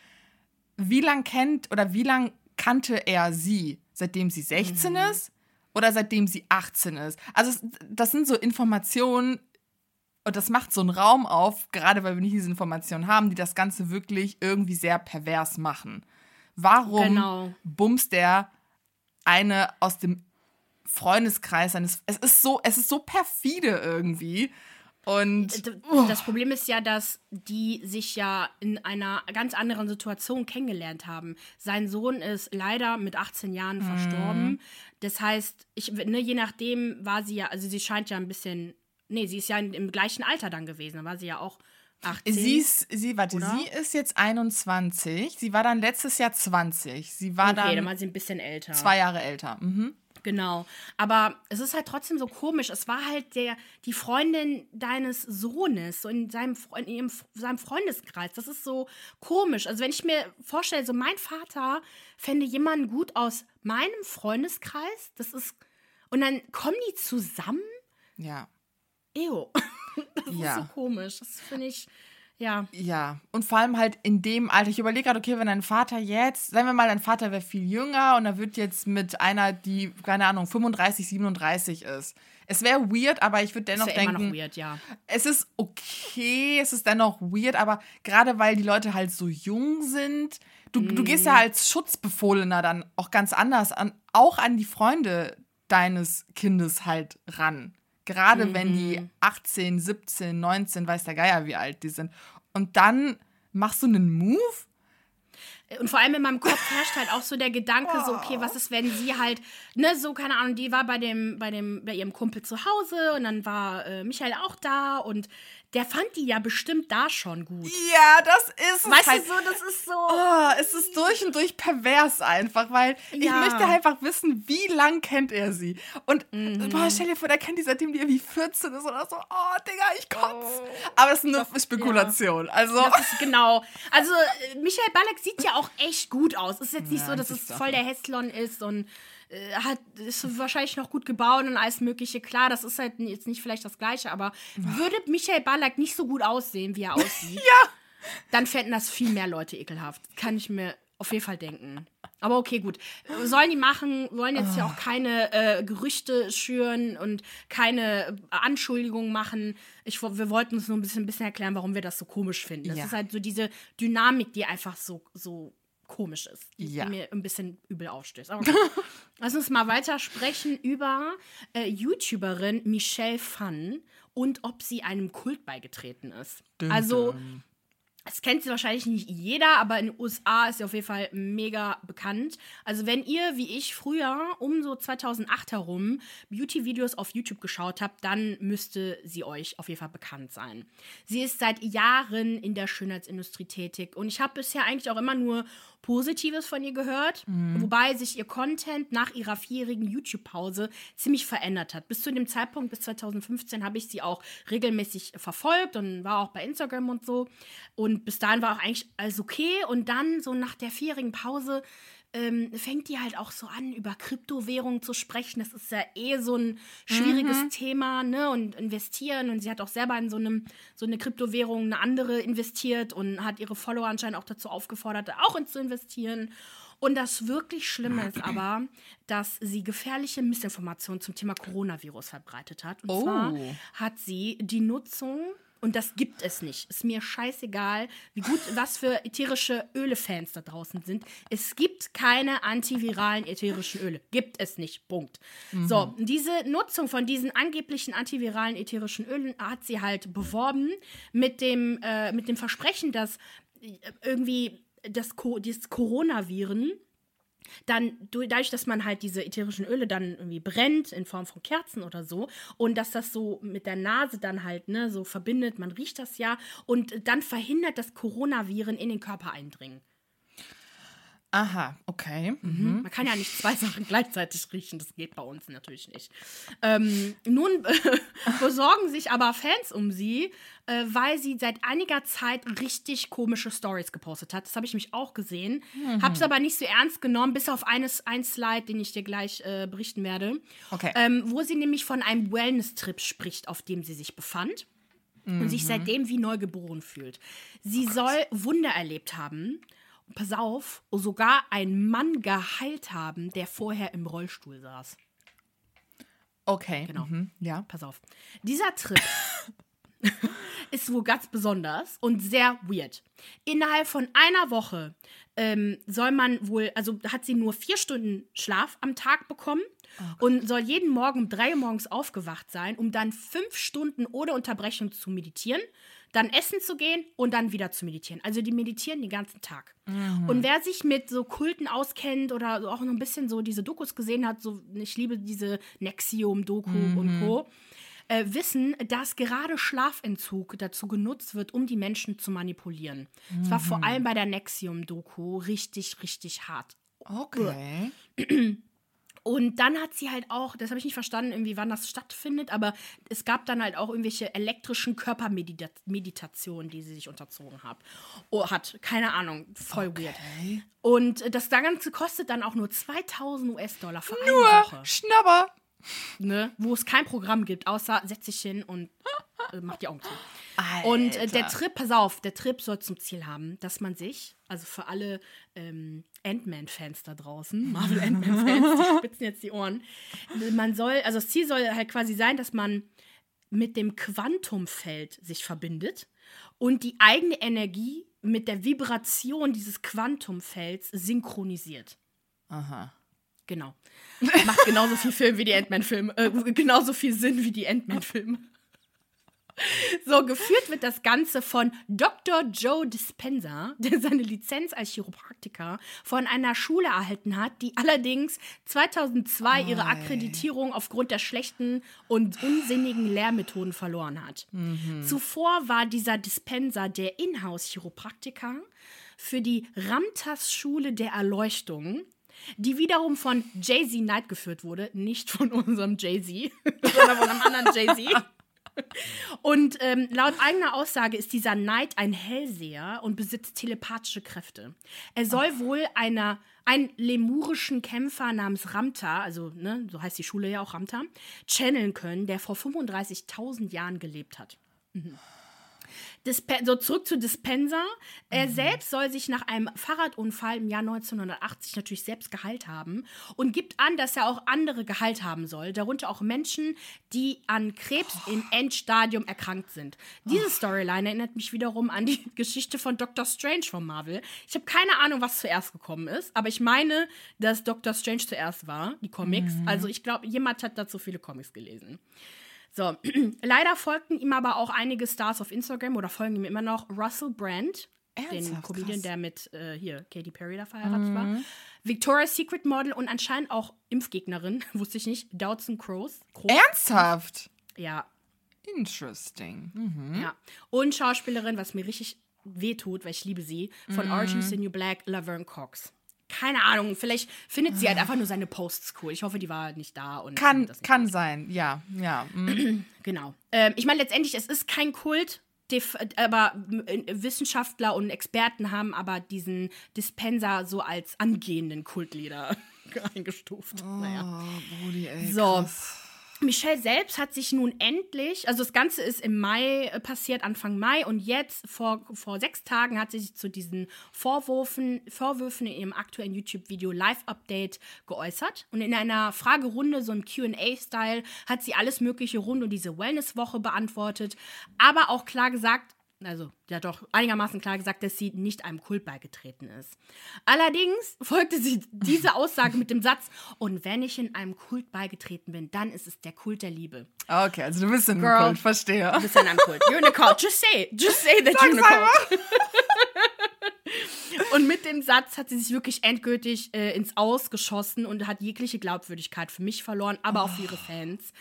wie lang kennt oder wie lang kannte er sie? Seitdem sie 16 mhm. ist? Oder seitdem sie 18 ist? Also, das sind so Informationen, und das macht so einen Raum auf, gerade weil wir nicht diese Informationen haben, die das Ganze wirklich irgendwie sehr pervers machen. Warum genau. bumst der eine aus dem Freundeskreis seines. Es ist so, es ist so perfide irgendwie. Und oh. das Problem ist ja, dass die sich ja in einer ganz anderen Situation kennengelernt haben. Sein Sohn ist leider mit 18 Jahren mhm. verstorben. Das heißt, ich, ne, je nachdem war sie ja, also sie scheint ja ein bisschen Nee, sie ist ja im gleichen Alter dann gewesen. Da war sie ja auch 18. Sie ist, sie, warte, oder? sie ist jetzt 21. Sie war dann letztes Jahr 20. Sie war okay, dann. dann war sie ein bisschen älter. Zwei Jahre älter. Mhm. Genau. Aber es ist halt trotzdem so komisch. Es war halt der, die Freundin deines Sohnes, so in, seinem, in ihrem, seinem Freundeskreis. Das ist so komisch. Also, wenn ich mir vorstelle, so mein Vater fände jemanden gut aus meinem Freundeskreis, das ist. Und dann kommen die zusammen? Ja. Ew. Das ja. ist so komisch. Das finde ich. Ja. Ja, und vor allem halt in dem Alter. Ich überlege gerade, okay, wenn dein Vater jetzt, sagen wir mal, dein Vater wäre viel jünger und er wird jetzt mit einer, die, keine Ahnung, 35, 37 ist. Es wäre weird, aber ich würde dennoch es denken. Immer noch weird, ja. Es ist okay, es ist dennoch weird, aber gerade weil die Leute halt so jung sind, du, mm. du gehst ja mhm. als Schutzbefohlener dann auch ganz anders an, auch an die Freunde deines Kindes halt ran. Gerade mhm. wenn die 18, 17, 19, weiß der Geier, wie alt die sind. Und dann machst du einen Move? Und vor allem in meinem Kopf herrscht halt auch so der Gedanke, so, okay, was ist, wenn sie halt, ne, so, keine Ahnung, die war bei dem, bei dem, bei ihrem Kumpel zu Hause und dann war äh, Michael auch da und der fand die ja bestimmt da schon gut. Ja, das ist es. Weißt halt, du so, das ist so. Oh, es ist durch und durch pervers einfach, weil ja. ich möchte einfach wissen, wie lang kennt er sie. Und mhm. boah, stell dir vor, der kennt die seitdem die irgendwie 14 ist oder so. Oh, Digga, ich kotz. Oh. Aber es ist eine das, Spekulation. Ja. Also. Ist genau. Also, äh, Michael Ballack sieht ja auch echt gut aus. Es ist jetzt nicht ja, so, dass es voll der Hässlon ist und hat, ist wahrscheinlich noch gut gebaut und alles Mögliche. Klar, das ist halt jetzt nicht vielleicht das Gleiche, aber würde Michael Ballack nicht so gut aussehen, wie er aussieht, ja. dann fänden das viel mehr Leute ekelhaft. Kann ich mir auf jeden Fall denken. Aber okay, gut. Sollen die machen, wollen jetzt ja auch keine äh, Gerüchte schüren und keine Anschuldigungen machen. Ich, wir wollten uns nur ein bisschen, ein bisschen erklären, warum wir das so komisch finden. Das ja. ist halt so diese Dynamik, die einfach so, so komisch ist, die ja. mir ein bisschen übel aufstößt. Aber okay. Lass uns mal weiter sprechen über äh, YouTuberin Michelle Fun und ob sie einem Kult beigetreten ist. Dün, also das kennt sie wahrscheinlich nicht jeder, aber in den USA ist sie auf jeden Fall mega bekannt. Also wenn ihr, wie ich früher, um so 2008 herum Beauty-Videos auf YouTube geschaut habt, dann müsste sie euch auf jeden Fall bekannt sein. Sie ist seit Jahren in der Schönheitsindustrie tätig und ich habe bisher eigentlich auch immer nur Positives von ihr gehört, mhm. wobei sich ihr Content nach ihrer vierjährigen YouTube-Pause ziemlich verändert hat. Bis zu dem Zeitpunkt, bis 2015, habe ich sie auch regelmäßig verfolgt und war auch bei Instagram und so. Und bis dahin war auch eigentlich alles okay. Und dann, so nach der vierjährigen Pause, ähm, fängt die halt auch so an, über Kryptowährungen zu sprechen. Das ist ja eh so ein schwieriges mhm. Thema, ne? Und investieren. Und sie hat auch selber in so, einem, so eine Kryptowährung eine andere investiert und hat ihre Follower anscheinend auch dazu aufgefordert, auch in zu investieren. Und das wirklich Schlimme ist aber, dass sie gefährliche Missinformationen zum Thema Coronavirus verbreitet hat. Und oh. zwar hat sie die Nutzung und das gibt es nicht. Ist mir scheißegal, wie gut, was für ätherische Öle-Fans da draußen sind. Es gibt keine antiviralen ätherischen Öle. Gibt es nicht. Punkt. Mhm. So, diese Nutzung von diesen angeblichen antiviralen ätherischen Ölen hat sie halt beworben mit dem, äh, mit dem Versprechen, dass äh, irgendwie das, Co das Coronaviren dann dadurch, dass man halt diese ätherischen Öle dann irgendwie brennt in Form von Kerzen oder so und dass das so mit der Nase dann halt ne so verbindet, man riecht das ja und dann verhindert, dass Coronaviren in den Körper eindringen. Aha, okay. Mhm. Man kann ja nicht zwei Sachen gleichzeitig riechen, das geht bei uns natürlich nicht. Ähm, nun besorgen sich aber Fans um sie, äh, weil sie seit einiger Zeit richtig komische Stories gepostet hat. Das habe ich mich auch gesehen. Mhm. Habe es aber nicht so ernst genommen, bis auf eines, ein Slide, den ich dir gleich äh, berichten werde. Okay. Ähm, wo sie nämlich von einem Wellness-Trip spricht, auf dem sie sich befand. Und sich seitdem wie neugeboren fühlt. Sie Oh soll Wunder erlebt haben. Und pass auf, sogar einen Mann geheilt haben, der vorher im Rollstuhl saß. Okay. Genau. Mhm. Ja. Pass auf. Dieser Trip ist wohl ganz besonders und sehr weird. Innerhalb von einer Woche ähm, soll man wohl, also hat sie nur vier Stunden Schlaf am Tag bekommen und soll jeden Morgen um drei Uhr morgens aufgewacht sein, um dann fünf Stunden ohne Unterbrechung zu meditieren, dann essen zu gehen und dann wieder zu meditieren. Also die meditieren den ganzen Tag. Und wer sich mit so Kulten auskennt oder so auch noch ein bisschen so diese Dokus gesehen hat, so ich liebe diese Nexium-Doku und Co., äh, wissen, dass gerade Schlafentzug dazu genutzt wird, um die Menschen zu manipulieren. Es war vor allem bei der Nexium-Doku richtig, richtig hart. Okay. Und dann hat sie halt auch, das habe ich nicht verstanden, irgendwie wann das stattfindet, aber es gab dann halt auch irgendwelche elektrischen Körpermeditationen, die sie sich unterzogen hat. Oh, hat, keine Ahnung, voll weird. Und das Ganze kostet dann auch nur 2000 US-Dollar für eine Nur Woche. Schnabber. Ne? Wo es kein Programm gibt, außer setz dich hin und äh, mach die Augen zu. Alter. Und äh, der Trip, pass auf, der Trip soll zum Ziel haben, dass man sich, also für alle ähm, Ant-Man-Fans da draußen, Marvel Ant-Man-Fans, die spitzen jetzt die Ohren, man soll, also das Ziel soll halt quasi sein, dass man mit dem Quantumfeld sich verbindet und die eigene Energie mit der Vibration dieses Quantumfelds synchronisiert. Aha. Genau. Macht genauso viel Film wie die Ant-Man-Filme. Äh, genauso viel Sinn wie die Ant-Man-Filme. So, geführt wird das Ganze von Dr. Joe Dispenza, der seine Lizenz als Chiropraktiker von einer Schule erhalten hat, die allerdings 2002 ihre Akkreditierung aufgrund der schlechten und unsinnigen Lehrmethoden verloren hat. Zuvor war dieser Dispenser der Inhouse-Chiropraktiker für die Ramtas-Schule der Erleuchtung, die wiederum von Jay-Z Knight geführt wurde, nicht von unserem Jay-Z, sondern von einem anderen Jay-Z. Und ähm, laut eigener Aussage ist dieser Knight ein Hellseher und besitzt telepathische Kräfte. Er soll wohl einer, einen lemurischen Kämpfer namens Ramta, also ne, so heißt die Schule ja auch Ramta, channeln können, der vor 35.000 Jahren gelebt hat. Dispe so zurück zu Dispenser. Er selbst soll sich nach einem Fahrradunfall im Jahr 1980 natürlich selbst geheilt haben und gibt an, dass er auch andere geheilt haben soll, darunter auch Menschen, die an Krebs im Endstadium erkrankt sind. Diese Storyline erinnert mich wiederum an die Geschichte von Doctor Strange von Marvel. Ich habe keine Ahnung, was zuerst gekommen ist, aber ich meine, dass Doctor Strange zuerst war, die Comics. Also ich glaube, jemand hat dazu viele Comics gelesen. So, leider folgten ihm aber auch einige Stars auf Instagram oder folgen ihm immer noch. Russell Brand, den Ernsthaft? Comedian, Krass. der mit äh, hier Katy Perry da verheiratet war. Victoria's Secret Model und anscheinend auch Impfgegnerin, wusste ich nicht. Dawson Crows. Crow. Ernsthaft? Ja, Interesting. Mhm. ja. Und Schauspielerin, was mir richtig wehtut, weil ich liebe sie, von Orange is the New Black, Laverne Cox. Keine Ahnung, vielleicht findet sie halt einfach nur seine Posts cool. Ich hoffe, die war nicht da. und Kann, kann sein, ja. ja. mhm. Genau. Ähm, ich meine, letztendlich, es ist kein Kult, aber äh, Wissenschaftler und Experten haben aber diesen Dispenser so als angehenden Kultleader eingestuft. Naja. Oh, Brudi, ey. So. krass. Michelle selbst hat sich nun endlich, also das Ganze ist im Mai äh, passiert, Anfang Mai, und jetzt vor, vor sechs Tagen hat sie sich zu diesen Vorwürfen, Vorwürfen in ihrem aktuellen YouTube-Video Live-Update geäußert. Und in einer Fragerunde, so im QA-Style, hat sie alles Mögliche rund um diese Wellness-Woche beantwortet, aber auch klar gesagt, also ja doch einigermaßen klar gesagt, dass sie nicht einem Kult beigetreten ist. Allerdings folgte sie diese Aussage mit dem Satz, und wenn ich in einem Kult beigetreten bin, dann ist es der Kult der Liebe. Okay, also du bist in einem Kult, verstehe. Du bist in einem Kult. You're in a cult. Just say it. Just say that you're in a Sag's cult. Und mit dem Satz hat sie sich wirklich endgültig äh, ins Aus geschossen und hat jegliche Glaubwürdigkeit für mich verloren, aber auch für ihre Fans.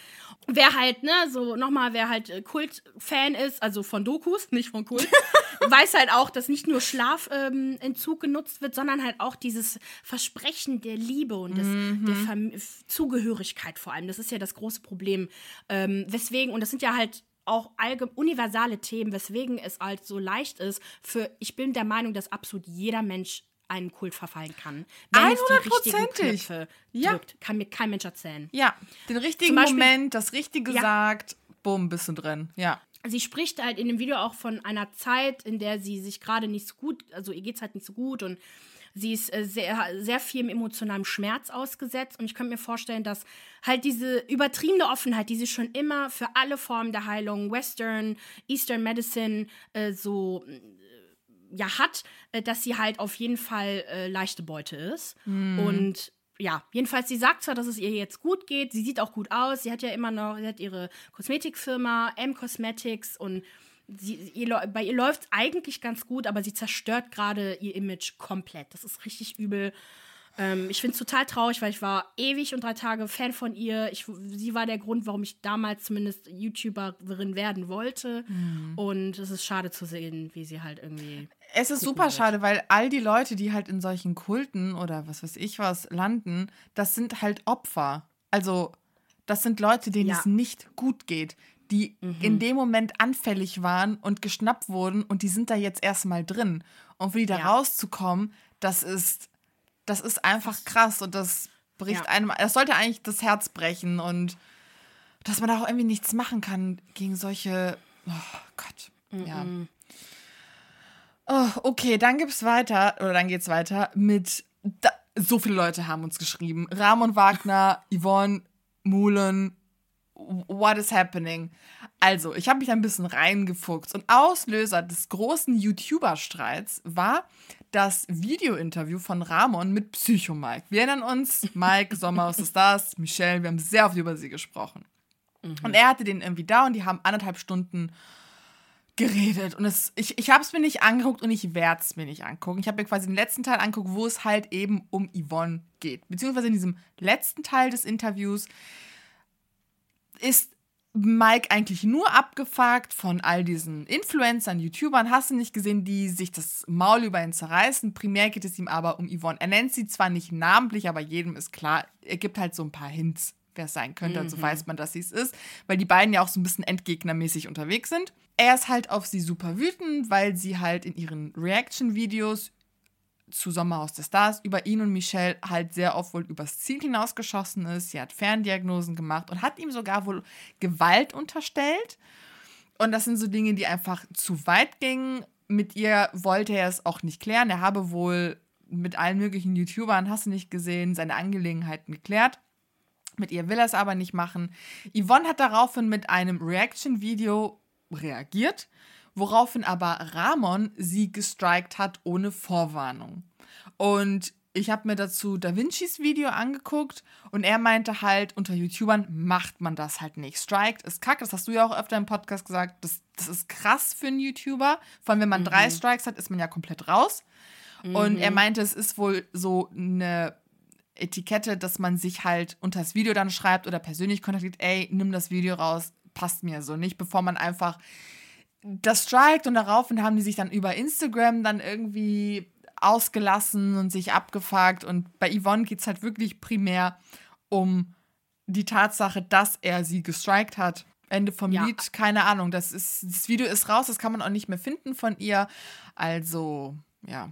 Wer halt, ne, so nochmal, wer halt äh, Kult-Fan ist, also von Dokus, nicht von Kult, weiß halt auch, dass nicht nur Schlafentzug ähm, genutzt wird, sondern halt auch dieses Versprechen der Liebe und des, mhm. der Fam Zugehörigkeit vor allem. Das ist ja das große Problem. Ähm, weswegen, und das sind ja halt auch universale Themen, weswegen es halt so leicht ist für, ich bin der Meinung, dass absolut jeder Mensch einen Kult verfallen kann. Wenn 100%. ja. drückt, kann mir kein Mensch erzählen. Ja, den richtigen Beispiel, Moment, das Richtige ja. sagt, bumm, bist du drin. Ja. Sie spricht halt in dem Video auch von einer Zeit, in der sie sich gerade nicht so gut, also ihr geht es halt nicht so gut und sie ist äh, sehr, sehr viel emotionalem Schmerz ausgesetzt. Und ich könnte mir vorstellen, dass halt diese übertriebene Offenheit, die sie schon immer für alle Formen der Heilung, Western, Eastern Medicine, äh, so ja hat, äh, dass sie halt auf jeden Fall äh, leichte Beute ist. Mm. Und ja, jedenfalls, sie sagt zwar, dass es ihr jetzt gut geht, sie sieht auch gut aus, sie hat ja immer noch, sie hat ihre Kosmetikfirma, M Cosmetics und sie, ihr, bei ihr läuft es eigentlich ganz gut, aber sie zerstört gerade ihr Image komplett. Das ist richtig übel. Ähm, ich finde es total traurig, weil ich war ewig und drei Tage Fan von ihr. Ich, sie war der Grund, warum ich damals zumindest YouTuberin werden wollte. Mhm. Und es ist schade zu sehen, wie sie halt irgendwie. Es ist super wird. schade, weil all die Leute, die halt in solchen Kulten oder was weiß ich was landen, das sind halt Opfer. Also, das sind Leute, denen ja. es nicht gut geht, die mhm. in dem Moment anfällig waren und geschnappt wurden und die sind da jetzt erstmal drin. Und für die da ja. rauszukommen, das ist das ist einfach krass und das bricht ja. einem, das sollte eigentlich das Herz brechen und dass man da auch irgendwie nichts machen kann gegen solche, oh Gott, -mm. ja. Oh, okay, dann gibt's weiter, oder dann geht's weiter mit, da, so viele Leute haben uns geschrieben. Ramon Wagner, Yvonne Muhlen, what is happening? Also, ich habe mich ein bisschen reingefuchst und Auslöser des großen YouTuber-Streits war das Video-Interview von Ramon mit Psycho Mike. Wir erinnern uns, Mike, Sommer aus the Stars, Michelle, wir haben sehr oft über sie gesprochen. Mhm. Und er hatte den irgendwie da und die haben anderthalb Stunden geredet. Und es, ich, ich habe es mir nicht angeguckt und ich werde es mir nicht angucken. Ich habe mir quasi den letzten Teil angeguckt, wo es halt eben um Yvonne geht. Beziehungsweise in diesem letzten Teil des Interviews ist Mike eigentlich nur abgefuckt von all diesen Influencern, YouTubern, hast du nicht gesehen, die sich das Maul über ihn zerreißen. Primär geht es ihm aber um Yvonne. Er nennt sie zwar nicht namentlich, aber jedem ist klar, er gibt halt so ein paar Hints, wer es sein könnte. Also mhm. Also weiß man, dass sie es ist, weil die beiden ja auch so ein bisschen endgegnermäßig unterwegs sind. Er ist halt auf sie super wütend, weil sie halt in ihren Reaction-Videos zu Sommerhaus der Stars über ihn und Michelle halt sehr oft wohl übers Ziel hinausgeschossen ist. Sie hat Ferndiagnosen gemacht und hat ihm sogar wohl Gewalt unterstellt. Und das sind so Dinge, die einfach zu weit gingen. Mit ihr wollte er es auch nicht klären. Er habe wohl mit allen möglichen YouTubern, hast du nicht gesehen, seine Angelegenheiten geklärt. Mit ihr will er es aber nicht machen. Yvonne hat daraufhin mit einem Reaction-Video reagiert woraufhin aber Ramon sie gestrikt hat ohne Vorwarnung. Und ich habe mir dazu Da Vincis Video angeguckt und er meinte halt, unter YouTubern macht man das halt nicht. Strikt ist kacke, das hast du ja auch öfter im Podcast gesagt. Das, das ist krass für einen YouTuber. Vor allem, wenn man mhm. drei Strikes hat, ist man ja komplett raus. Mhm. Und er mhm. meinte, es ist wohl so eine Etikette, dass man sich halt unter das Video dann schreibt oder persönlich kontaktiert, ey, nimm das Video raus, passt mir so nicht, bevor man einfach das strikt und daraufhin haben die sich dann über Instagram dann irgendwie ausgelassen und sich abgefuckt. Und bei Yvonne geht es halt wirklich primär um die Tatsache, dass er sie gestrikt hat. Ende vom ja. Lied, keine Ahnung. Das, ist, das Video ist raus, das kann man auch nicht mehr finden von ihr. Also, ja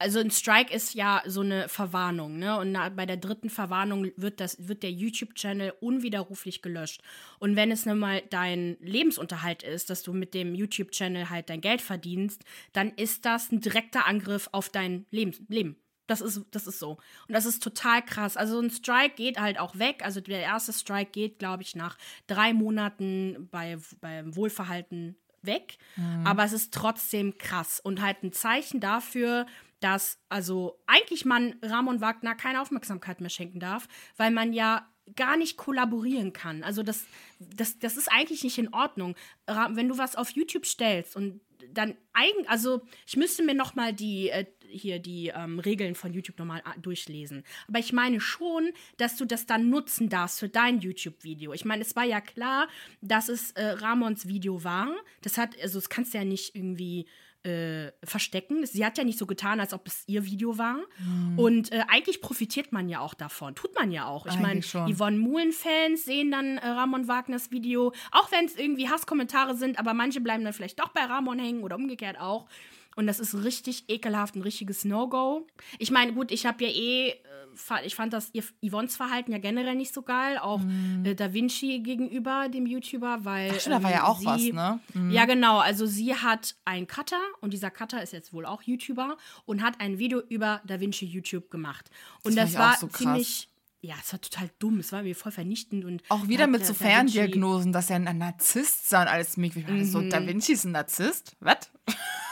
also ein Strike ist ja so eine Verwarnung, ne? Und bei der dritten Verwarnung wird das, wird der YouTube-Channel unwiderruflich gelöscht. Und wenn es nun mal dein Lebensunterhalt ist, dass du mit dem YouTube-Channel halt dein Geld verdienst, dann ist das ein direkter Angriff auf dein Lebens Leben. Das ist, das ist so. Und das ist total krass. Also ein Strike geht halt auch weg. Also der erste Strike geht, glaube ich, nach drei Monaten bei, beim Wohlverhalten weg. Mhm. Aber es ist trotzdem krass und halt ein Zeichen dafür, dass also eigentlich man Ramon Wagner keine Aufmerksamkeit mehr schenken darf, weil man ja gar nicht kollaborieren kann. Also das, das, das ist eigentlich nicht in Ordnung. Wenn du was auf YouTube stellst und dann eigen, also ich müsste mir noch mal die äh, hier die ähm, Regeln von YouTube nochmal äh, durchlesen. Aber ich meine schon, dass du das dann nutzen darfst für dein YouTube-Video. Ich meine, es war ja klar, dass es äh, Ramons Video war. Das hat, also das kannst du ja nicht irgendwie äh, verstecken. Sie hat ja nicht so getan, als ob es ihr Video war. Hm. Und äh, eigentlich profitiert man ja auch davon. Tut man ja auch. Ich meine. Yvonne Muhlen-Fans sehen dann äh, Ramon Wagners Video, auch wenn es irgendwie Hasskommentare sind, aber manche bleiben dann vielleicht doch bei Ramon hängen oder umgekehrt auch. Und das ist richtig ekelhaft, ein richtiges No-Go. Ich meine, gut, ich habe ja eh, äh, ich fand das Yv- Yvonnes Verhalten ja generell nicht so geil, auch äh, Da Vinci gegenüber dem YouTuber, weil. Mhm. Ach stimmt, da war ja auch was, ne? Ja, genau. Also sie hat einen Cutter und dieser Cutter ist jetzt wohl auch YouTuber und hat ein Video über Da Vinci YouTube gemacht. Und Das das, war so ziemlich. Ja, es war total dumm. Es war mir voll vernichtend und Auch wieder mit so Ferndiagnosen, dass er ein Narzisst sei und alles mögliche. Ich meine, so, Mhm. Da Vinci ist ein Narzisst? Was?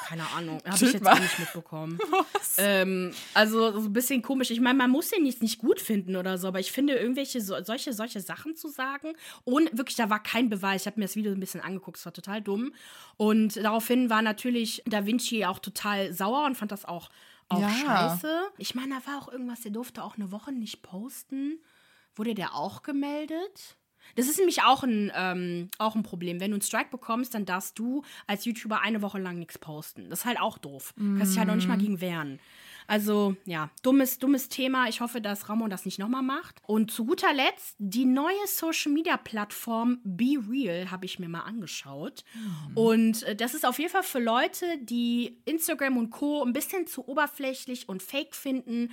Keine Ahnung, habe ich jetzt gar nicht mitbekommen. ähm, also so ein bisschen komisch. Ich meine, man muss den jetzt nicht gut finden oder so, aber ich finde irgendwelche so, solche solche Sachen zu sagen, ohne wirklich, da war kein Beweis. Ich habe mir das Video ein bisschen angeguckt, es war total dumm. Und daraufhin war natürlich Da Vinci auch total sauer und fand das auch auch Ja. scheiße. Ich meine, da war auch irgendwas, der durfte auch eine Woche nicht posten. Wurde der auch gemeldet? Das ist nämlich auch ein, ähm, auch ein Problem. Wenn du einen Strike bekommst, dann darfst du als YouTuber eine Woche lang nichts posten. Das ist halt auch doof. Kannst dich halt auch nicht mal gegen wehren. Also, ja, dummes, dummes Thema. Ich hoffe, dass Ramon das nicht nochmal macht. Und zu guter Letzt, die neue Social-Media-Plattform Be Real habe ich mir mal angeschaut. Und äh, das ist auf jeden Fall für Leute, die Instagram und Co. ein bisschen zu oberflächlich und fake finden.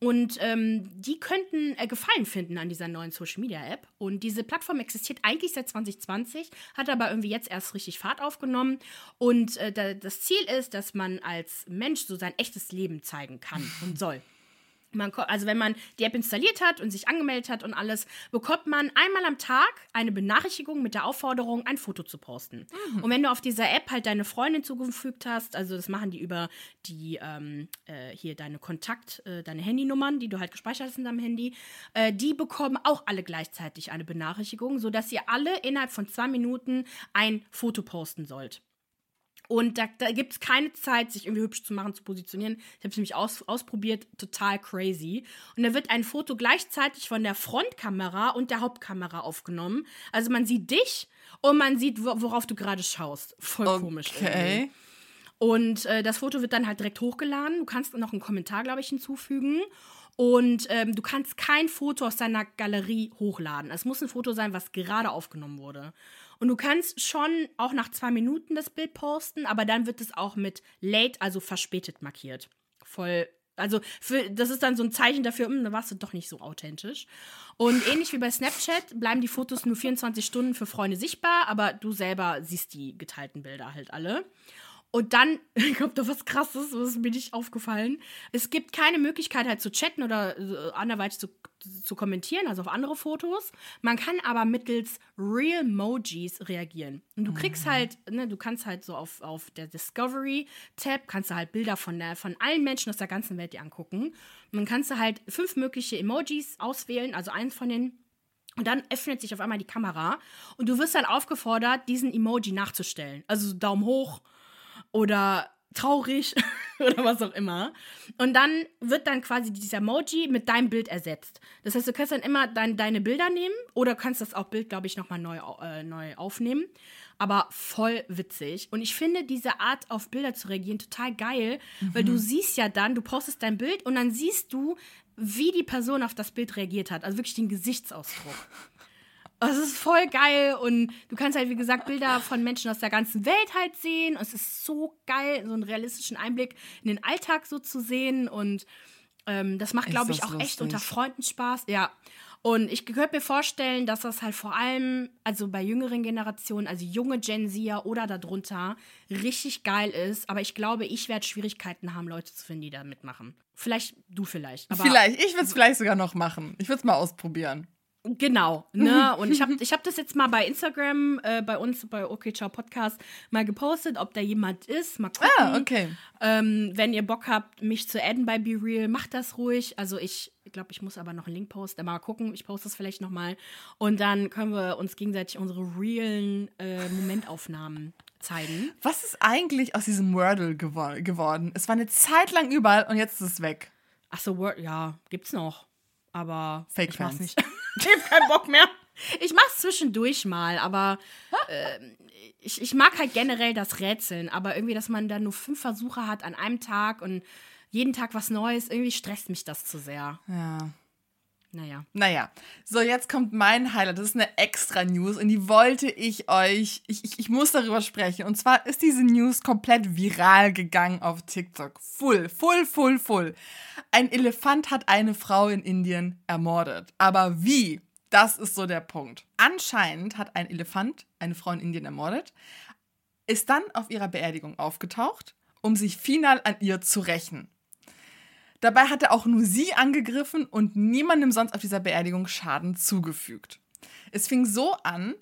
Und ähm, die könnten äh, Gefallen finden an dieser neuen Social Media App. Und diese Plattform existiert eigentlich seit 2020, hat aber irgendwie jetzt erst richtig Fahrt aufgenommen. Und äh, da, das Ziel ist, dass man als Mensch so sein echtes Leben zeigen kann und soll. Man, also wenn man die App installiert hat und sich angemeldet hat und alles, bekommt man einmal am Tag eine Benachrichtigung mit der Aufforderung, ein Foto zu posten. Und wenn du auf dieser App halt deine Freundin zugefügt hast, also das machen die über die ähm, äh, hier deine Kontakt, äh, deine Handynummern, die du halt gespeichert hast in deinem Handy, äh, die bekommen auch alle gleichzeitig eine Benachrichtigung, sodass ihr alle innerhalb von zwei Minuten ein Foto posten sollt. Und da, da gibt es keine Zeit, sich irgendwie hübsch zu machen, zu positionieren. Ich habe es nämlich aus, ausprobiert, total crazy. Und da wird ein Foto gleichzeitig von der Frontkamera und der Hauptkamera aufgenommen. Also man sieht dich und man sieht, wo- worauf du gerade schaust. Voll komisch. irgendwie. Okay. Und äh, das Foto wird dann halt direkt hochgeladen. Du kannst noch einen Kommentar, glaube ich, hinzufügen. Und ähm, du kannst kein Foto aus deiner Galerie hochladen. Es muss ein Foto sein, was gerade aufgenommen wurde. Und du kannst schon auch nach zwei Minuten das Bild posten, aber dann wird es auch mit late, also verspätet markiert. Voll. Also für, das ist dann so ein Zeichen dafür, hm, da warst du doch nicht so authentisch. Und ähnlich wie bei Snapchat bleiben die Fotos nur 24 Stunden für Freunde sichtbar, aber du selber siehst die geteilten Bilder halt alle. Und dann kommt da was krasses, was ist mir nicht aufgefallen. Es gibt keine Möglichkeit halt zu chatten oder äh, anderweitig zu, zu kommentieren, also auf andere Fotos. Man kann aber mittels Real Emojis reagieren. Und du kriegst halt, ne, du kannst halt so auf, auf der Discovery-Tab, kannst du halt Bilder von, der, von allen Menschen aus der ganzen Welt dir angucken. Und dann kannst du halt fünf mögliche Emojis auswählen, also eins von den und dann öffnet sich auf einmal die Kamera und du wirst dann aufgefordert, diesen Emoji nachzustellen. Also so Daumen hoch oder traurig oder was auch immer. Und dann wird dann quasi dieser Emoji mit deinem Bild ersetzt. Das heißt, du kannst dann immer dein, deine Bilder nehmen oder kannst das auch Bild, glaube ich, nochmal neu, äh, neu aufnehmen. Aber voll witzig. Und ich finde diese Art, auf Bilder zu reagieren, total geil, weil du siehst ja dann, du postest dein Bild und dann siehst du, wie die Person auf das Bild reagiert hat. Also wirklich den Gesichtsausdruck. Es ist voll geil und du kannst halt, wie gesagt, Bilder von Menschen aus der ganzen Welt halt sehen. Und es ist so geil, so einen realistischen Einblick in den Alltag so zu sehen. Und ähm, das macht, glaube ich, auch echt lustig. unter Freunden Spaß. Ja. Und ich könnte mir vorstellen, dass das halt vor allem, also bei jüngeren Generationen, also junge Gen Zer oder darunter, richtig geil ist. Aber ich glaube, ich werde Schwierigkeiten haben, Leute zu finden, die da mitmachen. Vielleicht du vielleicht. Vielleicht, ich würde es vielleicht sogar noch machen. Ich würde es mal ausprobieren. Genau, ne? Und ich habe ich hab das jetzt mal bei Instagram, äh, bei uns, bei OK Ciao Podcast, mal gepostet, ob da jemand ist. Mal gucken. Ah, okay. Ähm, wenn ihr Bock habt, mich zu adden bei Be Real, macht das ruhig. Also ich glaube, ich muss aber noch einen Link posten. Mal gucken, ich poste das vielleicht noch mal. Und dann können wir uns gegenseitig unsere realen äh, Momentaufnahmen zeigen. Was ist eigentlich aus diesem Wordle gewo geworden? Es war eine Zeit lang überall und jetzt ist es weg. Ach so, Word, ja, gibt's noch. Aber Fake ich mach's Fans. nicht. ich hab keinen Bock mehr. Ich mach's zwischendurch mal, aber äh, ich, ich mag halt generell das Rätseln, aber irgendwie, dass man da nur fünf Versuche hat an einem Tag und jeden Tag was Neues, irgendwie stresst mich das zu sehr. Ja. Naja. Naja, so jetzt kommt mein Highlight. Das ist eine extra News und die wollte ich euch, ich, ich, ich muss darüber sprechen. Und zwar ist diese News komplett viral gegangen auf TikTok. Full, full, full, full. Ein Elefant hat eine Frau in Indien ermordet. Aber wie? Das ist so der Punkt. Anscheinend hat ein Elefant eine Frau in Indien ermordet, ist dann auf ihrer Beerdigung aufgetaucht, um sich final an ihr zu rächen. Dabei hat er auch nur sie angegriffen und niemandem sonst auf dieser Beerdigung Schaden zugefügt. Es fing so an,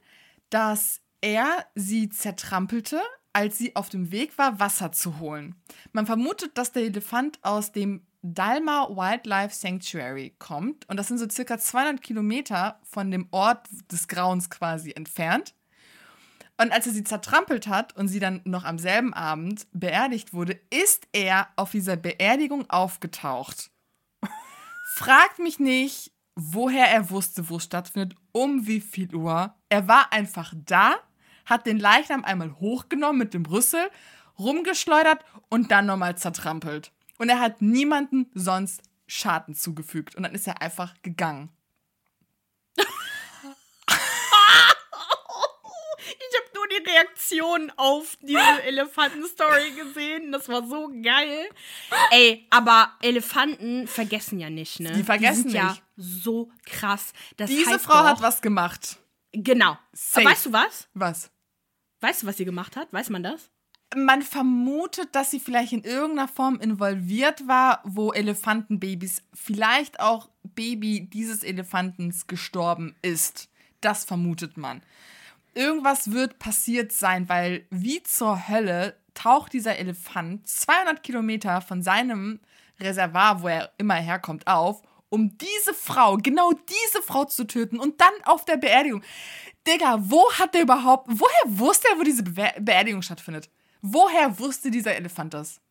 dass er sie zertrampelte, als sie auf dem Weg war, Wasser zu holen. Man vermutet, dass der Elefant aus dem Dalma Wildlife Sanctuary kommt und das sind so circa 200 Kilometer von dem Ort des Grauens quasi entfernt. Und als er sie zertrampelt hat und sie dann noch am selben Abend beerdigt wurde, ist er auf dieser Beerdigung aufgetaucht. Fragt mich nicht, woher er wusste, wo es stattfindet, um wie viel Uhr. Er war einfach da, hat den Leichnam einmal hochgenommen mit dem Rüssel, rumgeschleudert und dann nochmal zertrampelt. Und er hat niemanden sonst Schaden zugefügt. Und dann ist er einfach gegangen. Die Reaktion auf diese Elefanten-Story gesehen. Das war so geil. Ey, aber Elefanten vergessen ja nicht, ne? Die vergessen sind ja nicht. so krass. Das Diese Frau doch, hat was gemacht. Genau. Safe. Aber weißt du was? Was? Weißt du, was sie gemacht hat? Weiß man das? Man vermutet, dass sie vielleicht in irgendeiner Form involviert war, wo Elefantenbabys, vielleicht auch Baby dieses Elefantens gestorben ist. Das vermutet man. Irgendwas wird passiert sein, weil wie zur Hölle taucht dieser Elefant 200 Kilometer von seinem Reservoir, wo er immer herkommt, auf, um diese Frau, genau diese Frau zu töten und dann auf der Beerdigung. Digga, wo hat der überhaupt, woher wusste er, wo diese Be Beerdigung stattfindet? Woher wusste dieser Elefant das?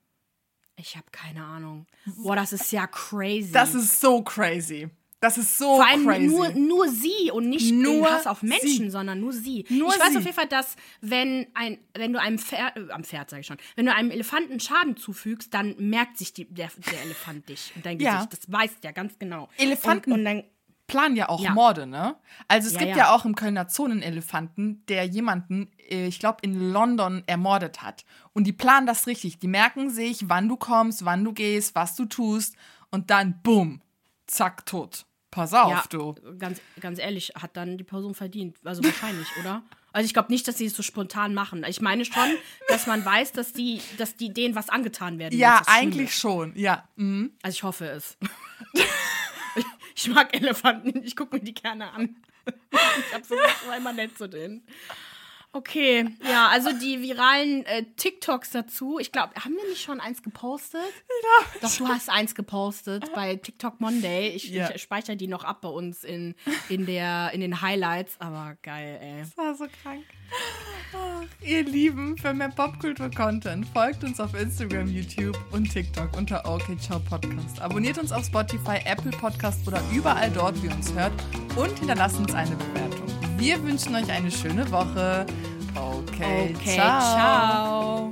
Ich habe keine Ahnung. Boah, das ist ja crazy. Das ist so crazy. Das ist so Vor allem crazy. nur, nur sie und nicht Nur Hass auf Menschen, sie. sondern nur sie. Nur ich weiß sie. auf jeden Fall, dass wenn ein, wenn du einem Pferd, äh, am Pferd sage ich schon, wenn du einem Elefanten Schaden zufügst, dann merkt sich die, der, der Elefant dich und dein Ja. Gesicht. Das weiß der ganz genau. Elefanten- Und, und dann, planen ja auch Ja. Morde, ne? Also es Ja, gibt ja. ja. auch im Kölner Zoo einen Elefanten, der jemanden, äh, ich glaube, in London ermordet hat. Und die planen das richtig. Die merken sich, wann du kommst, wann du gehst, was du tust und dann bumm, zack, tot. Pass auf, ja, du. ganz, ganz ehrlich, hat dann die Person verdient. Also wahrscheinlich, oder? Also ich glaube nicht, dass sie es so spontan machen. Ich meine schon, dass man weiß, dass die, dass die denen was angetan werden. Ja, eigentlich schon, ja. Mhm. Also ich hoffe es. ich, ich mag Elefanten, ich gucke mir die gerne an. ich habe so war immer nett zu denen. Okay, ja, also die viralen äh, TikToks dazu. Ich glaube, haben wir nicht schon eins gepostet? Ja. Doch, du hast eins gepostet bei TikTok Monday. Ich, Ja. ich speichere die noch ab bei uns in, in, der, in den Highlights. Aber geil, ey. Das war so krank. Ach, ihr Lieben, für mehr Popkultur-Content folgt uns auf Instagram, YouTube und TikTok unter OK Ciao Podcast. Abonniert uns auf Spotify, Apple Podcast oder überall dort, wie ihr uns hört und hinterlasst uns eine Bewertung. Wir wünschen euch eine schöne Woche. Okay, okay ciao. ciao.